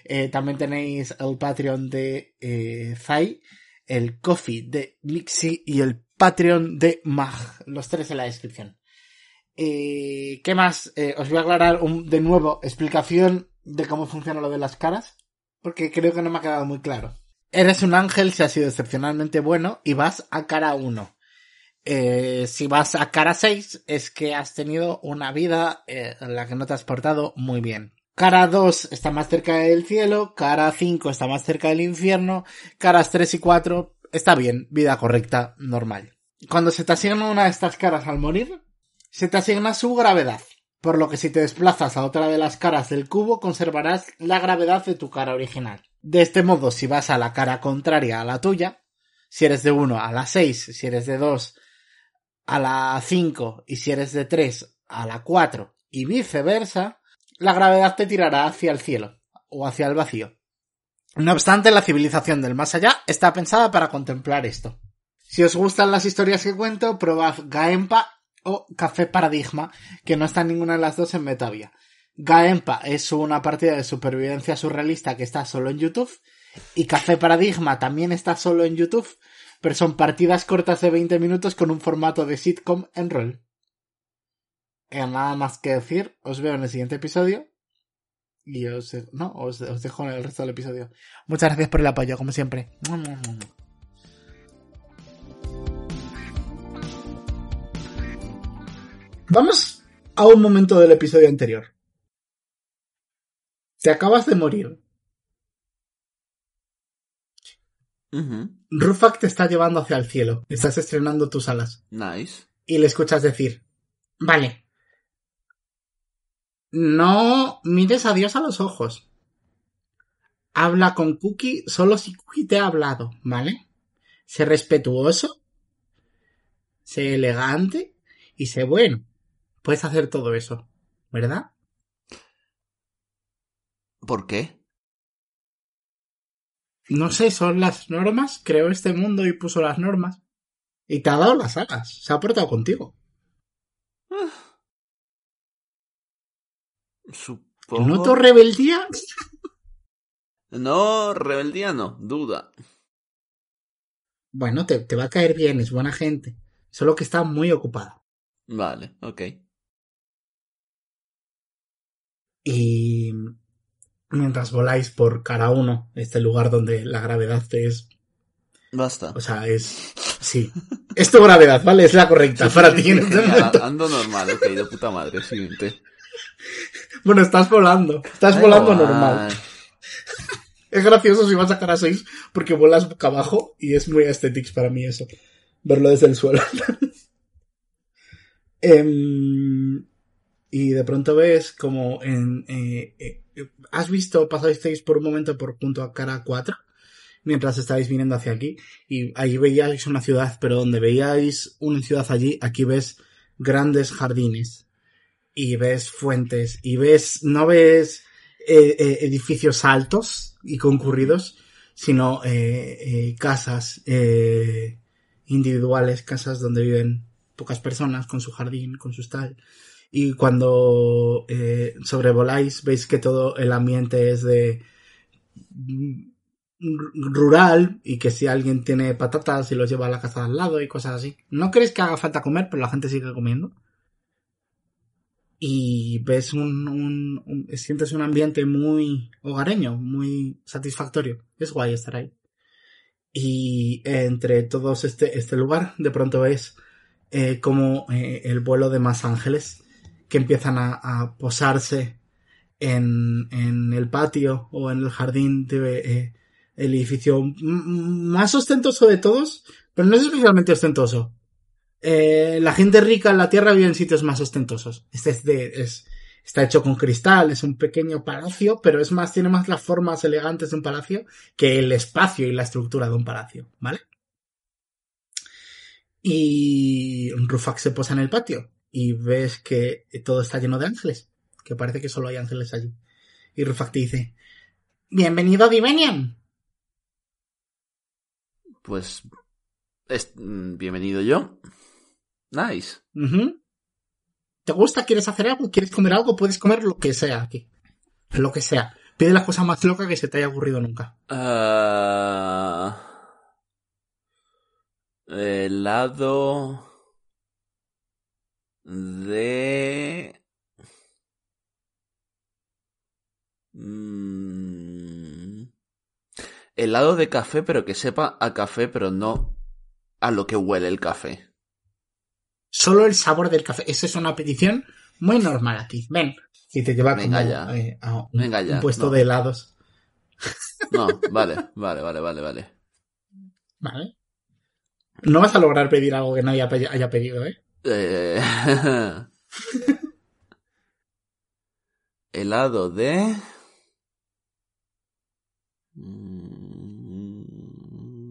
Eh, también tenéis el Patreon de eh, Zai, el Coffee de Mixi y el Patreon de Mag, los tres en la descripción. Eh, ¿Qué más? Eh, os voy a aclarar un- de nuevo explicación de cómo funciona lo de las caras, porque creo que no me ha quedado muy claro. Eres un ángel si has sido excepcionalmente bueno y vas a cara 1. Eh, si vas a cara 6 es que has tenido una vida eh, en la que no te has portado muy bien. Cara 2 está más cerca del cielo, cara 5 está más cerca del infierno, caras 3 y 4 está bien, vida correcta, normal. Cuando se te asigna una de estas caras al morir, se te asigna su gravedad. Por lo que si te desplazas a otra de las caras del cubo, conservarás la gravedad de tu cara original. De este modo, si vas a la cara contraria a la tuya, si eres de 1 a la 6, si eres de 2 a la 5 y si eres de 3 a la 4 y viceversa, la gravedad te tirará hacia el cielo o hacia el vacío. No obstante, la civilización del más allá está pensada para contemplar esto. Si os gustan las historias que cuento, probad Gaempa o Café Paradigma, que no está ninguna de las dos en Metavia. Gaempa es una partida de supervivencia surrealista que está solo en YouTube y Café Paradigma también está solo en YouTube, pero son partidas cortas de 20 minutos con un formato de sitcom en rol. Y nada más que decir, os veo en el siguiente episodio y os, no, os, os dejo en el resto del episodio. Muchas gracias por el apoyo, como siempre. Vamos a un momento del episodio anterior. Te acabas de morir. Rufak te está llevando hacia el cielo. Estás estrenando tus alas. Nice. Y le escuchas decir, vale. No mires a Dios a los ojos. Habla con Cookie solo si Cookie te ha hablado, ¿vale? Sé respetuoso, sé elegante y sé bueno. Puedes hacer todo eso, ¿verdad? ¿Por qué? No sé, son las normas. Creó este mundo y puso las normas. Y te ha dado las alas. Se ha portado contigo. Supongo... ¿Noto rebeldía? No, rebeldía no, duda. Bueno, te, te va a caer bien, es buena gente. Solo que está muy ocupado. Vale, ok. Y mientras voláis por cara uno, este lugar donde la gravedad es. Basta. O sea, es. Sí. Es tu gravedad, ¿vale? Es la correcta para ti. este. Ando normal, ok, de puta madre, siguiente. Bueno, estás volando. Estás volando normal. Es gracioso si vas a sacar a 6 porque vuelas boca abajo y es muy aesthetics para mí eso. Verlo desde el suelo. Em, y de pronto ves como en... eh, eh, ¿Has visto, pasasteis por un momento por junto a cara 4? Mientras estabais viniendo hacia aquí. Y ahí veíais una ciudad, pero donde veíais una ciudad allí, aquí ves grandes jardines. Y ves fuentes. Y ves, no ves eh, eh, edificios altos y concurridos, sino eh, eh, casas individuales, casas donde viven pocas personas con su jardín, con su tal. Y cuando eh, sobrevoláis, veis que todo el ambiente es de mm, rural y que si alguien tiene patatas y los lleva a la casa de al lado y cosas así. No crees que haga falta comer, pero la gente sigue comiendo. Y ves un, sientes un ambiente muy hogareño, muy satisfactorio. Es guay estar ahí. Y entre todos este, este lugar, de pronto ves eh, como eh, el vuelo de más ángeles que empiezan a, a posarse en, en el patio o en el jardín de eh, edificio más ostentoso de todos, pero no es especialmente ostentoso. Eh, la gente rica en la tierra vive en sitios más ostentosos. Este es de, es, está hecho con cristal, es un pequeño palacio, pero es más, tiene más las formas elegantes de un palacio que el espacio y la estructura de un palacio, ¿vale? Y Rufak se posa en el patio y ves que todo está lleno de ángeles, que parece que solo hay ángeles allí. Y Rufak te dice, bienvenido a Divenian. Pues... es- mm, bienvenido yo. Nice. ¿Te gusta? ¿Quieres hacer algo? ¿Quieres comer algo? Puedes comer lo que sea aquí. Lo que sea. Pide la cosa más loca que se te haya ocurrido nunca. Ah, helado de... Mm, helado de café, pero que sepa a café, pero no a lo que huele el café. Solo el sabor del café. Esa es una petición muy normal aquí. Ven. Y te lleva Venga como ya. eh, a un, Venga ya, un puesto no. de helados. No, vale, vale, vale, vale, vale. ¿Vale? No vas a lograr pedir algo que nadie haya pedido, ¿eh? Eh, helado de...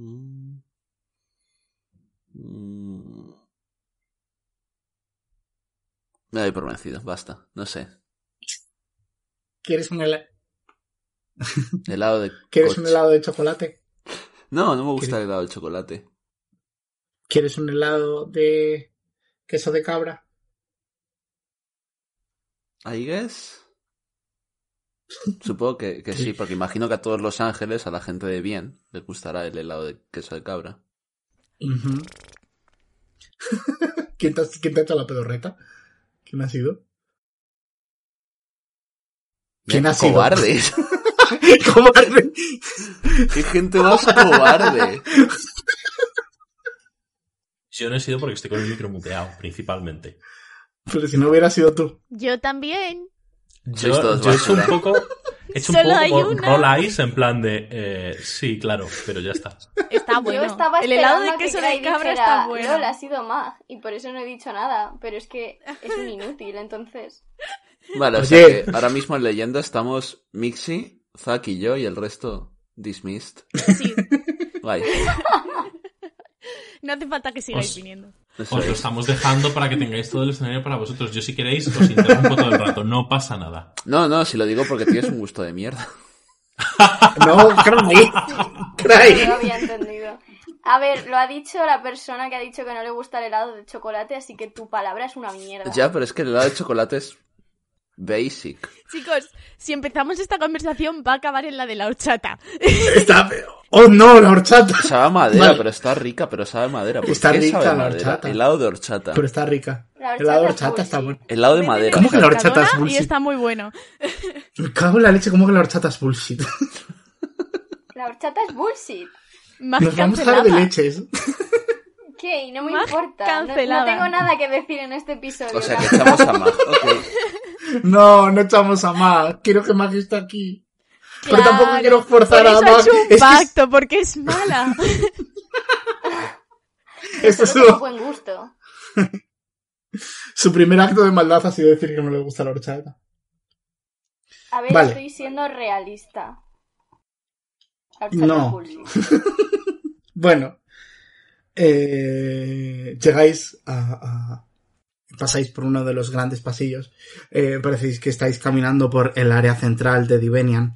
Mm. Me doy por vencido, basta, no sé. ¿Quieres un, hela- Helado de ¿Quieres un coche. helado de chocolate? No, no me gusta ¿Quieres- el helado de chocolate. ¿Quieres un helado de queso de cabra? I guess. Supongo que, que sí, porque imagino que a todos los ángeles, a la gente de bien, les gustará el helado de queso de cabra. ¿Quién, te, ha- quién te ha hecho la pedorreta? ¿Quién ha sido? ¿Quién ha sido? Cobardes. Cobarde. ¡Qué gente más cobarde! Yo no he sido porque estoy con el micro muteado, principalmente. Pero si no hubiera sido tú. Yo también. Yo, yo he hecho un poco. He hecho un Solo poco roll eyes en plan de. eh, sí, claro, pero ya está. Está bueno. Yo estaba el helado de que queso Cray de cabra dijera, está bueno. Ha sido Mag, y por eso no he dicho nada, pero es que es un inútil, entonces... Vale, o sea que ahora mismo en leyenda estamos Mixi, Zack y yo y el resto dismissed. Sí, Guay. No hace falta que sigáis Os- viniendo. Os lo es. estamos dejando para que tengáis todo el escenario para vosotros. Yo, si queréis, os interrumpo todo el rato. No pasa nada. No, no, si lo digo porque tienes un gusto de mierda. No, Cray. No lo había entendido. A ver, lo ha dicho la persona que ha dicho que no le gusta el helado de chocolate, así que tu palabra es una mierda. Ya, pero es que el helado de chocolate es Basic. Chicos, si empezamos esta conversación va a acabar en la de la horchata. Está... ¡Oh no, la horchata! Sabe a madera, Vale. pero está rica, pero sabe a madera. ¿Por Está qué rica sabe la madera? horchata. Helado de horchata. Pero está rica. La El helado de horchata horchata es está bueno. Helado de Venden en madera. ¿Cómo que la horchata es bullshit? Y está muy bueno. Me cago en la leche, ¿cómo que la horchata es bullshit? La horchata es bullshit. Más Nos vamos a hablar de cancelada. leches. No me importa. No- tengo nada que decir en este episodio. O sea, que echamos a Mag. No, no echamos a Mag. Quiero que Mag esté aquí. Pero Claro, tampoco quiero forzar por a Mag. ha hecho un Es que pacto, porque es mala. esto es su, buen gusto. su primer acto de maldad ha sido decir que no le gusta la horchata. A ver, Vale. estoy siendo realista. Horchata No. Bueno, eh, llegáis a, a- pasáis por uno de los grandes pasillos. Eh, parecéis que estáis caminando por el área central de Divenian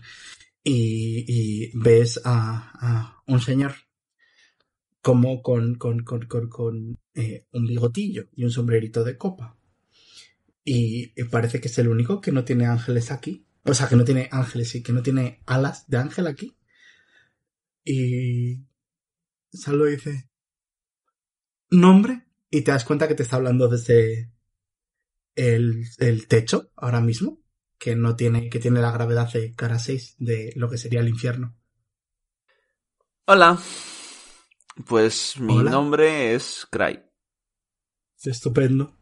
y, y ves a, a un señor como con, con, con, con, eh, un bigotillo y un sombrerito de copa. Y parece que es el único que no tiene ángeles aquí. O sea, que no tiene ángeles y que no tiene alas de ángel aquí. Y solo dice nombre y te das cuenta que te está hablando desde el, el techo ahora mismo, que no tiene, que tiene la gravedad de cara 6 de lo que sería el infierno. Hola. Pues mi Hola. nombre es Cry. Estupendo.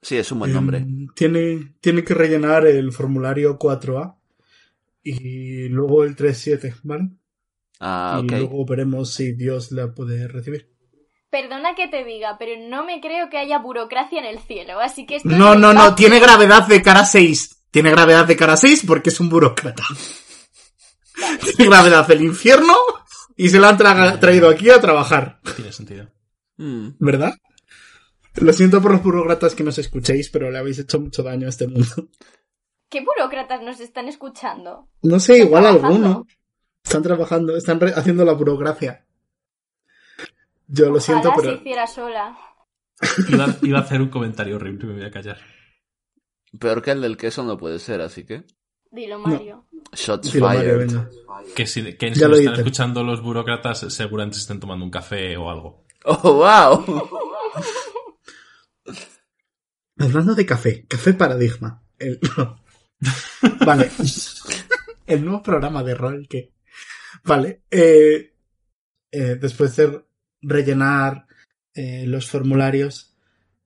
Sí, es un buen nombre. Em, tiene, tiene que rellenar el formulario 4A y luego el 3-7, ¿vale? Ah, Y luego veremos si Dios la puede recibir. Perdona que te diga, pero no me creo que haya burocracia en el cielo, así que esto No, no, no, tiene gravedad de cara 6. Tiene gravedad de cara 6 porque es un burócrata. tiene gravedad del infierno y se la han tra- traído aquí a trabajar, Tiene sentido. Mm. ¿verdad? Lo siento por los burócratas que nos escuchéis, pero le habéis hecho mucho daño a este mundo. ¿Qué burócratas nos están escuchando? No sé, igual trabajando. alguno. Están trabajando, están haciendo la burocracia. Yo lo siento, pero... se hiciera sola. Iba, iba a hacer un comentario horrible y me voy a callar. Peor que el del queso no puede ser, así que. Dilo, Mario. Shots Dilo, fired. Que si, que si lo están escuchando los burócratas, seguramente estén tomando un café o algo. Oh, wow. Hablando de café, Café Paradigma. El... vale. El nuevo programa de rol que... Vale. eh, eh, después de rellenar eh, los formularios,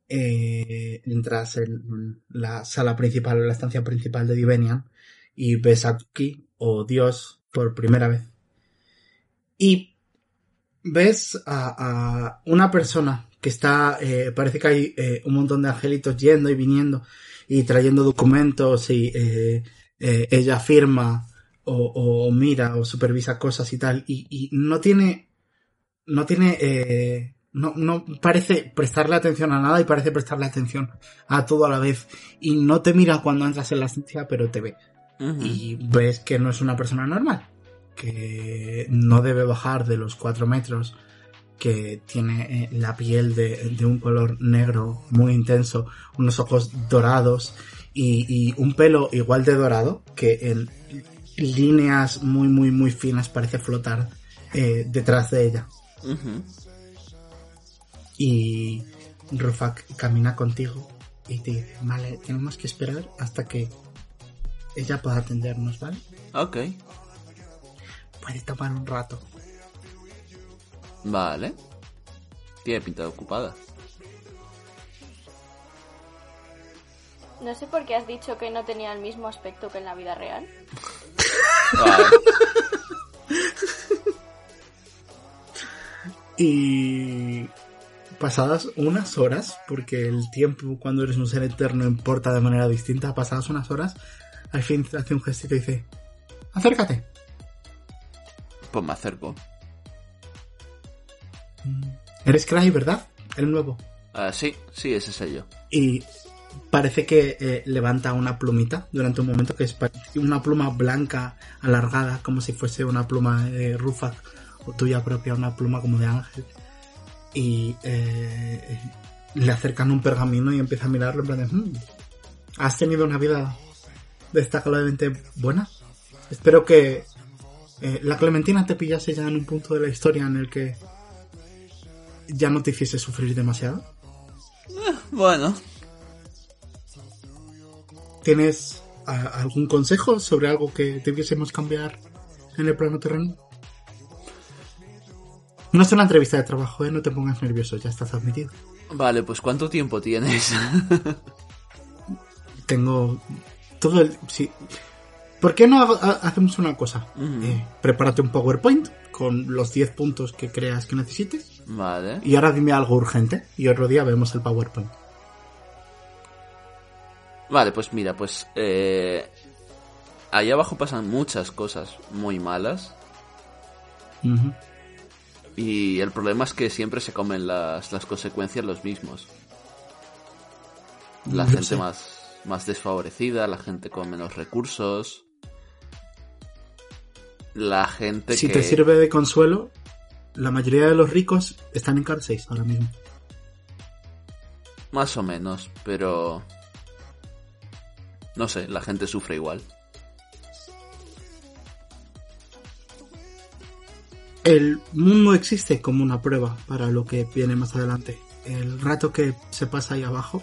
eh, entras en la sala principal, en la estancia principal de Divenian, y ves a Tuki, o Dios, por primera vez. Y ves a, una persona que está, eh, parece que hay eh, un montón de angelitos yendo y viniendo y trayendo documentos y ella firma o, o mira o supervisa cosas y tal y no tiene, no tiene, eh, no, no parece prestarle atención a nada y parece prestarle atención a todo a la vez. Y no te mira cuando entras en la estancia pero te ve. Y ves que no es una persona normal, que no debe bajar de los 4 metros, que tiene eh, la piel de, de un color negro muy intenso, unos ojos dorados y, y un pelo igual de dorado que en líneas muy muy muy finas parece flotar eh, detrás de ella. Y Rufak camina contigo y te dice, vale, tenemos que esperar hasta que ella pueda atendernos, ¿vale? Ok. Puede tomar un rato. Vale. Tiene pinta de ocupada. No sé por qué has dicho que no tenía el mismo aspecto que en la vida real. Vale. Y pasadas unas horas, porque el tiempo cuando eres un ser eterno importa de manera distinta, pasadas unas horas, al fin te hace un gestito y dice, acércate. Pues me acerco. Eres Cry, ¿verdad? El nuevo. Ah, sí, sí, ese soy yo. Y parece que eh, levanta una plumita durante un momento que es una pluma blanca alargada, como si fuese una pluma de Rufak o tuya propia, una pluma como de ángel. Y eh, le acercan un pergamino y empieza a mirarlo en plan de, "Mm, ¿Has tenido una vida destacablemente buena? Espero que eh, la Clementina te pillase ya en un punto de la historia en el que ya no te hiciese sufrir demasiado. Bueno, ¿Tienes a- algún consejo sobre algo que debiésemos cambiar en el plano terreno? No es una entrevista de trabajo, ¿eh? No te pongas nervioso, ya estás admitido. vale, pues ¿cuánto tiempo tienes? Tengo todo el... Sí. ¿Por qué no hacemos una cosa? Eh, prepárate un PowerPoint con los 10 puntos que creas que necesites vale. y ahora dime algo urgente y otro día vemos el PowerPoint. Vale, pues mira, pues eh, ahí abajo pasan muchas cosas muy malas. Y el problema es que siempre se comen las, las consecuencias los mismos. La gente sé. más, más desfavorecida, la gente con menos recursos, la gente Si que... te sirve de consuelo, la mayoría de los ricos están en 6 ahora mismo. Más o menos, pero... No sé, la gente sufre igual. El mundo existe como una prueba para lo que viene más adelante. El rato que se pasa ahí abajo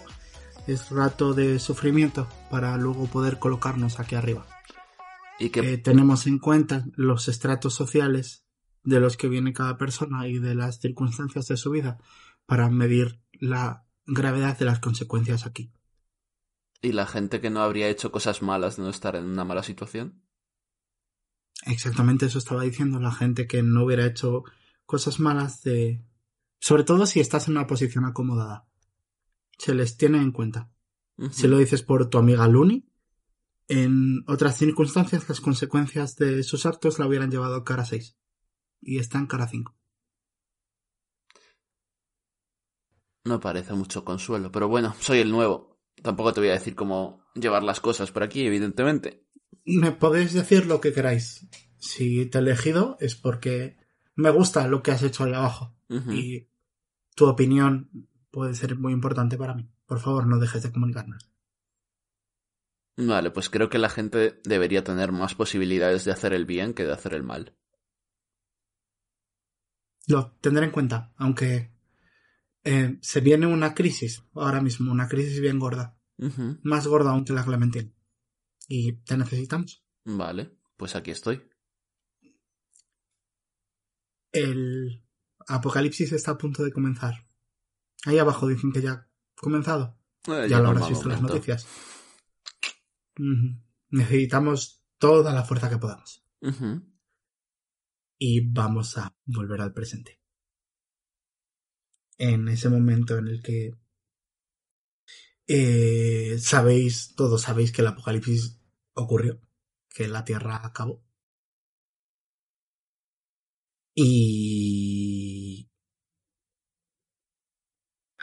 es rato de sufrimiento para luego poder colocarnos aquí arriba. Y que... Que tenemos en cuenta los estratos sociales de los que viene cada persona y de las circunstancias de su vida para medir la gravedad de las consecuencias aquí. Y la gente que no habría hecho cosas malas de no estar en una mala situación. Exactamente eso estaba diciendo la gente que no hubiera hecho cosas malas de... Sobre todo si estás en una posición acomodada. Se les tiene en cuenta. Si lo dices por tu amiga Luni, en otras circunstancias las consecuencias de sus actos la hubieran llevado cara 6. Y está en cara 5. No parece mucho consuelo, pero bueno, soy el nuevo. Tampoco te voy a decir cómo llevar las cosas por aquí, evidentemente. Me podéis decir lo que queráis. Si te he elegido es porque me gusta lo que has hecho ahí abajo. Y tu opinión puede ser muy importante para mí. Por favor, no dejes de comunicarnos. Vale, pues creo que la gente debería tener más posibilidades de hacer el bien que de hacer el mal. Lo tendré en cuenta, aunque eh, se viene una crisis ahora mismo, una crisis bien gorda, más gorda aún que la Clementina. Y te necesitamos. Vale, pues aquí estoy. El apocalipsis está a punto de comenzar. Ahí abajo dicen que ya ha comenzado. Eh, ya lo habrás visto en las noticias. Necesitamos toda la fuerza que podamos. Y vamos a volver al presente. En ese momento en el que eh, sabéis, todos sabéis que el apocalipsis ocurrió, que la Tierra acabó. Y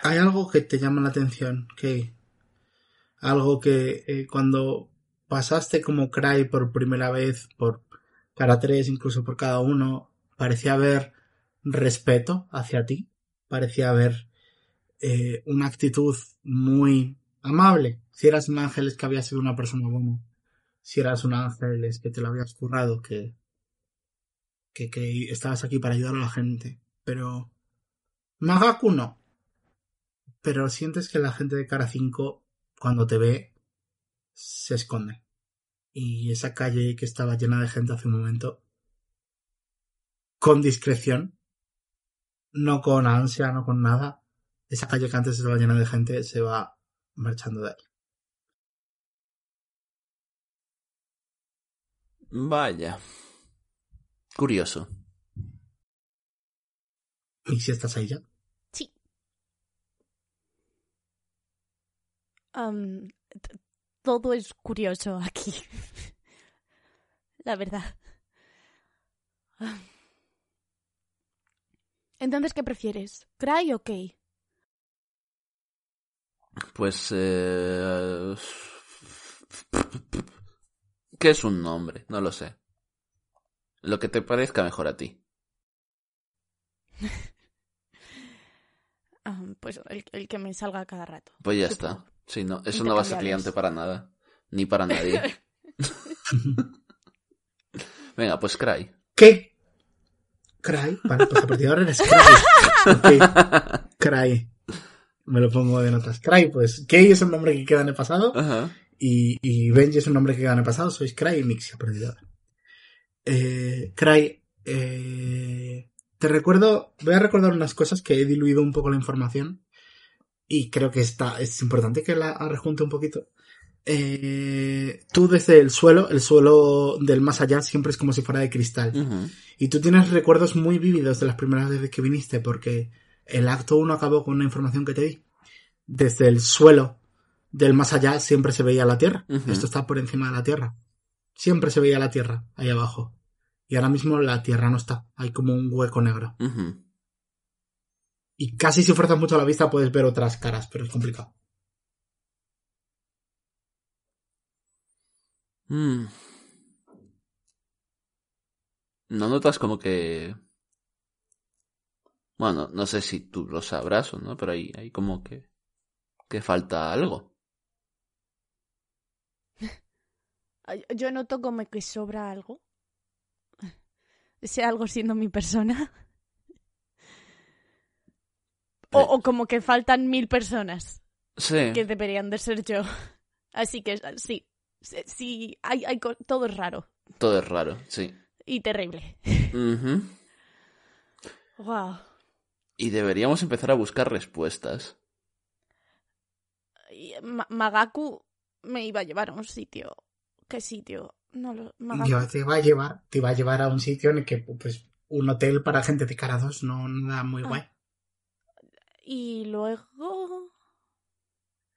hay algo que te llama la atención, que algo que eh, cuando pasaste como Cry por primera vez, por cara 3, incluso por cada uno, parecía haber respeto hacia ti, parecía haber eh, una actitud muy amable. Si eras un ángel es que había sido una persona buena. Si eras un ángel es que te lo habías currado, que, que, que estabas aquí para ayudar a la gente. Pero Magaku no. Pero sientes que la gente de cara 5, cuando te ve, se esconde. Y esa calle que estaba llena de gente hace un momento, con discreción, no con ansia, no con nada, esa calle que antes estaba llena de gente se va marchando de ahí. Vaya. Curioso. ¿Y si estás ahí ya? Sí. Todo es curioso aquí. La verdad. Entonces, ¿qué prefieres? ¿Cry o Kay? Pues... Eh... ¿Qué es un nombre? No lo sé. Lo que te parezca mejor a ti. Am, pues el, el que me salga cada rato. Pues ya supongo. está. Sí, no, eso no va a ser liante para nada. Ni para nadie. Venga, pues Cry. ¿Qué? Cry. Vale, pues a partir de ahora eres Cry. Cry. Me lo pongo de notas. Cry, pues Kay es un nombre que queda en el pasado. Ajá. Y, y Benji es un nombre que queda en el pasado. Sois Cry y Mixi a partir de ahora. Eh, Cry, eh, te recuerdo, voy a recordar unas cosas que he diluido un poco la información. Y creo que está, es importante que la rejunte un poquito. Eh, tú desde el suelo, el suelo del más allá siempre es como si fuera de cristal. Y tú tienes recuerdos muy vívidos de las primeras veces que viniste, porque el acto 1 acabó con una información que te di. Desde el suelo del más allá siempre se veía la Tierra. Esto está por encima de la Tierra. Siempre se veía la Tierra ahí abajo. Y ahora mismo la Tierra no está. Hay como un hueco negro. Y casi si fuerzas mucho la vista puedes ver otras caras, pero es complicado. Mm. ¿No notas como que... Bueno, no sé si tú lo sabrás o no, pero hay, hay como que... que falta algo. Yo noto como que sobra algo. Ese algo siendo mi persona. O, Eh. o como que faltan mil personas Sí. que deberían de ser yo. Así que sí, sí, sí, hay, hay, todo es raro Todo es raro, sí. y terrible. Wow. Y deberíamos empezar a buscar respuestas. Y Ma- Magaku me iba a llevar a un sitio. ¿Qué sitio? No lo. Magaku. Yo te iba a llevar, te iba a llevar a un sitio en el que, pues, un hotel para gente de cara 2 no nada muy Ah. guay. Y luego.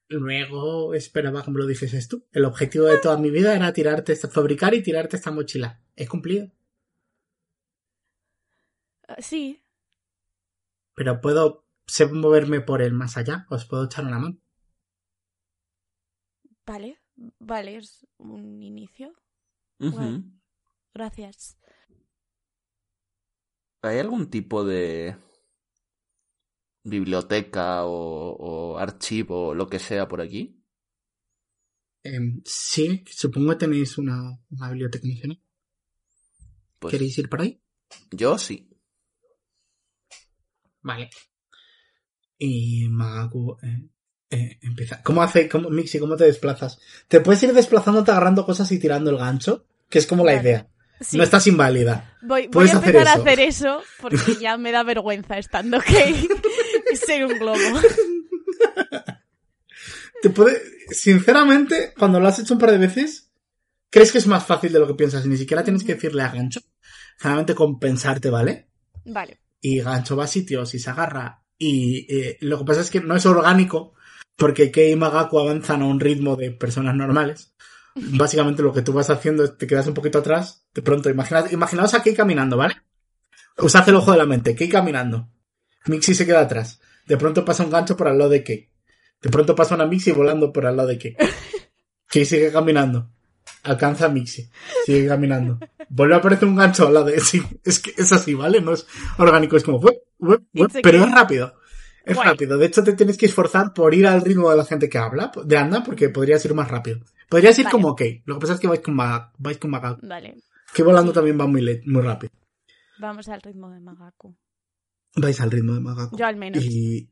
Luego esperaba que me lo dijeses tú. El objetivo de toda mi vida era tirarte esta, fabricar y tirarte esta mochila. He cumplido. ah, Sí, Pero puedo sé moverme por el más allá. Os puedo echar una mano. vale. Vale, es un inicio. Gracias. ¿Hay algún tipo de biblioteca o, o archivo o lo que sea por aquí? Em, sí, supongo que tenéis una, una biblioteca nacional. Pues ¿Queréis ir por ahí? yo sí. Vale. Y Magaku eh, eh, empieza. ¿Cómo hace, cómo, Mixi, cómo te desplazas? ¿Te puedes ir desplazándote agarrando cosas y tirando el gancho? Que es como la idea. Sí, No estás inválida. voy, voy puedes a hacer empezar a eso. hacer eso porque ya me da vergüenza estando gay y ser un globo. Te puede, sinceramente, cuando lo has hecho un par de veces, crees que es más fácil de lo que piensas y ni siquiera tienes que decirle a gancho. Generalmente compensarte, ¿vale? Vale. Y Gancho va a sitios y se agarra. Y eh, lo que pasa es que no es orgánico, porque Kei y Magaku avanzan a un ritmo de personas normales. Básicamente lo que tú vas haciendo es te quedas un poquito atrás, de pronto, imaginad, imaginaos a Kei caminando, ¿vale? Usad el ojo de la mente, Kei caminando. Mixi se queda atrás. De pronto pasa un gancho por al lado de Kei. De pronto pasa una Mixi volando por al lado de Kei. Kei sigue caminando. Alcanza a Mixi. Sigue caminando. Vuelve a aparecer un gancho al lado de sí, es que es así, ¿vale? No es orgánico, es como "Uep, uep, uep", It's a pero es rápido. Es Guay. rápido. De hecho, te tienes que esforzar por ir al ritmo de la gente que habla, de anda, porque podrías ir más rápido. Podrías ir Vale. como ok. Lo que pasa es que vais con Maga, vais con Maga. Vale. Que volando también va muy, le- muy rápido. Vamos al ritmo de Magaku. Vais al ritmo de Magaku. Yo al menos. Y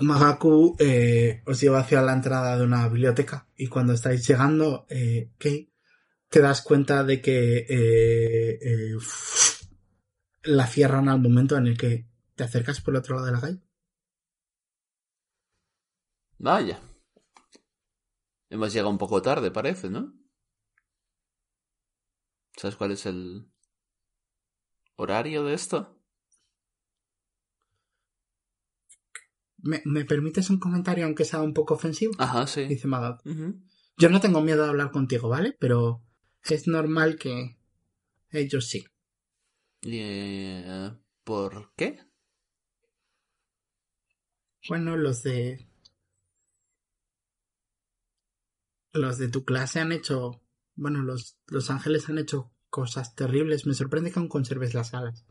Magaku eh, os lleva hacia la entrada de una biblioteca. Y cuando estáis llegando, eh, te das cuenta de que eh, eh, la cierran al momento en el que te acercas por el otro lado de la calle. Vaya. Hemos llegado un poco tarde, parece, ¿no? ¿Sabes cuál es el horario de esto? ¿Me, me permites un comentario aunque sea un poco ofensivo? Ajá, sí. Dice. Ujú. Yo no tengo miedo de hablar contigo, ¿vale? Pero es normal que ellos sí. ¿Por qué? Bueno, los de... Los de tu clase han hecho... Bueno, los, los ángeles han hecho cosas terribles. Me sorprende que aún conserves las alas.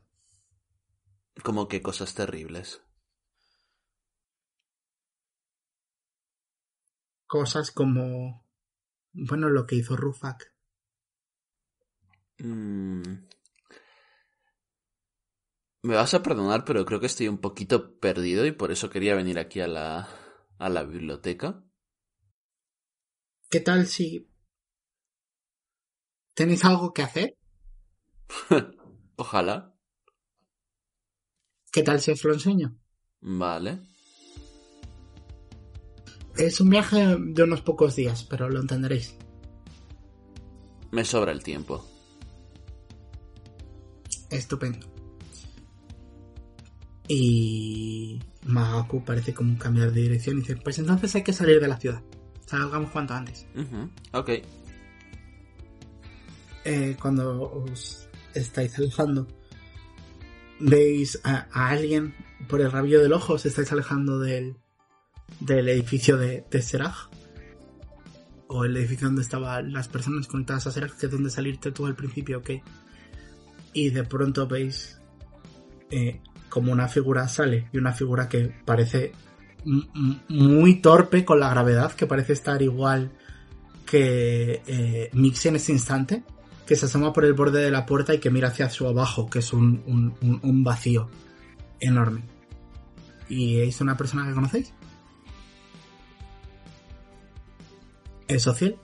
Como que cosas terribles. Cosas como, bueno, lo que hizo Rufak. Mm. Me vas a perdonar, pero creo que estoy un poquito perdido y por eso quería venir aquí a la, a la biblioteca. ¿Qué tal si tenéis algo que hacer? Ojalá. ¿Qué tal si os lo enseño? Vale. Es un viaje de unos pocos días, pero lo entenderéis. Me sobra el tiempo. Estupendo. Y Magaku parece como cambiar de dirección y dice, pues entonces hay que salir de la ciudad. Salgamos cuanto antes. Ok. Eh, cuando os estáis alejando, veis a, a alguien por el rabillo del ojo, os estáis alejando del, del edificio de, de. O el edificio donde estaban las personas conectadas a Seraj, que es donde salirte tú al principio, ok. Y de pronto veis eh, como una figura sale y una figura que parece muy torpe con la gravedad, que parece estar igual que eh, en ese instante, que se asoma por el borde de la puerta y que mira hacia su abajo, que es un vacío enorme. ¿Y es una persona que conocéis? ¿Es Ociel?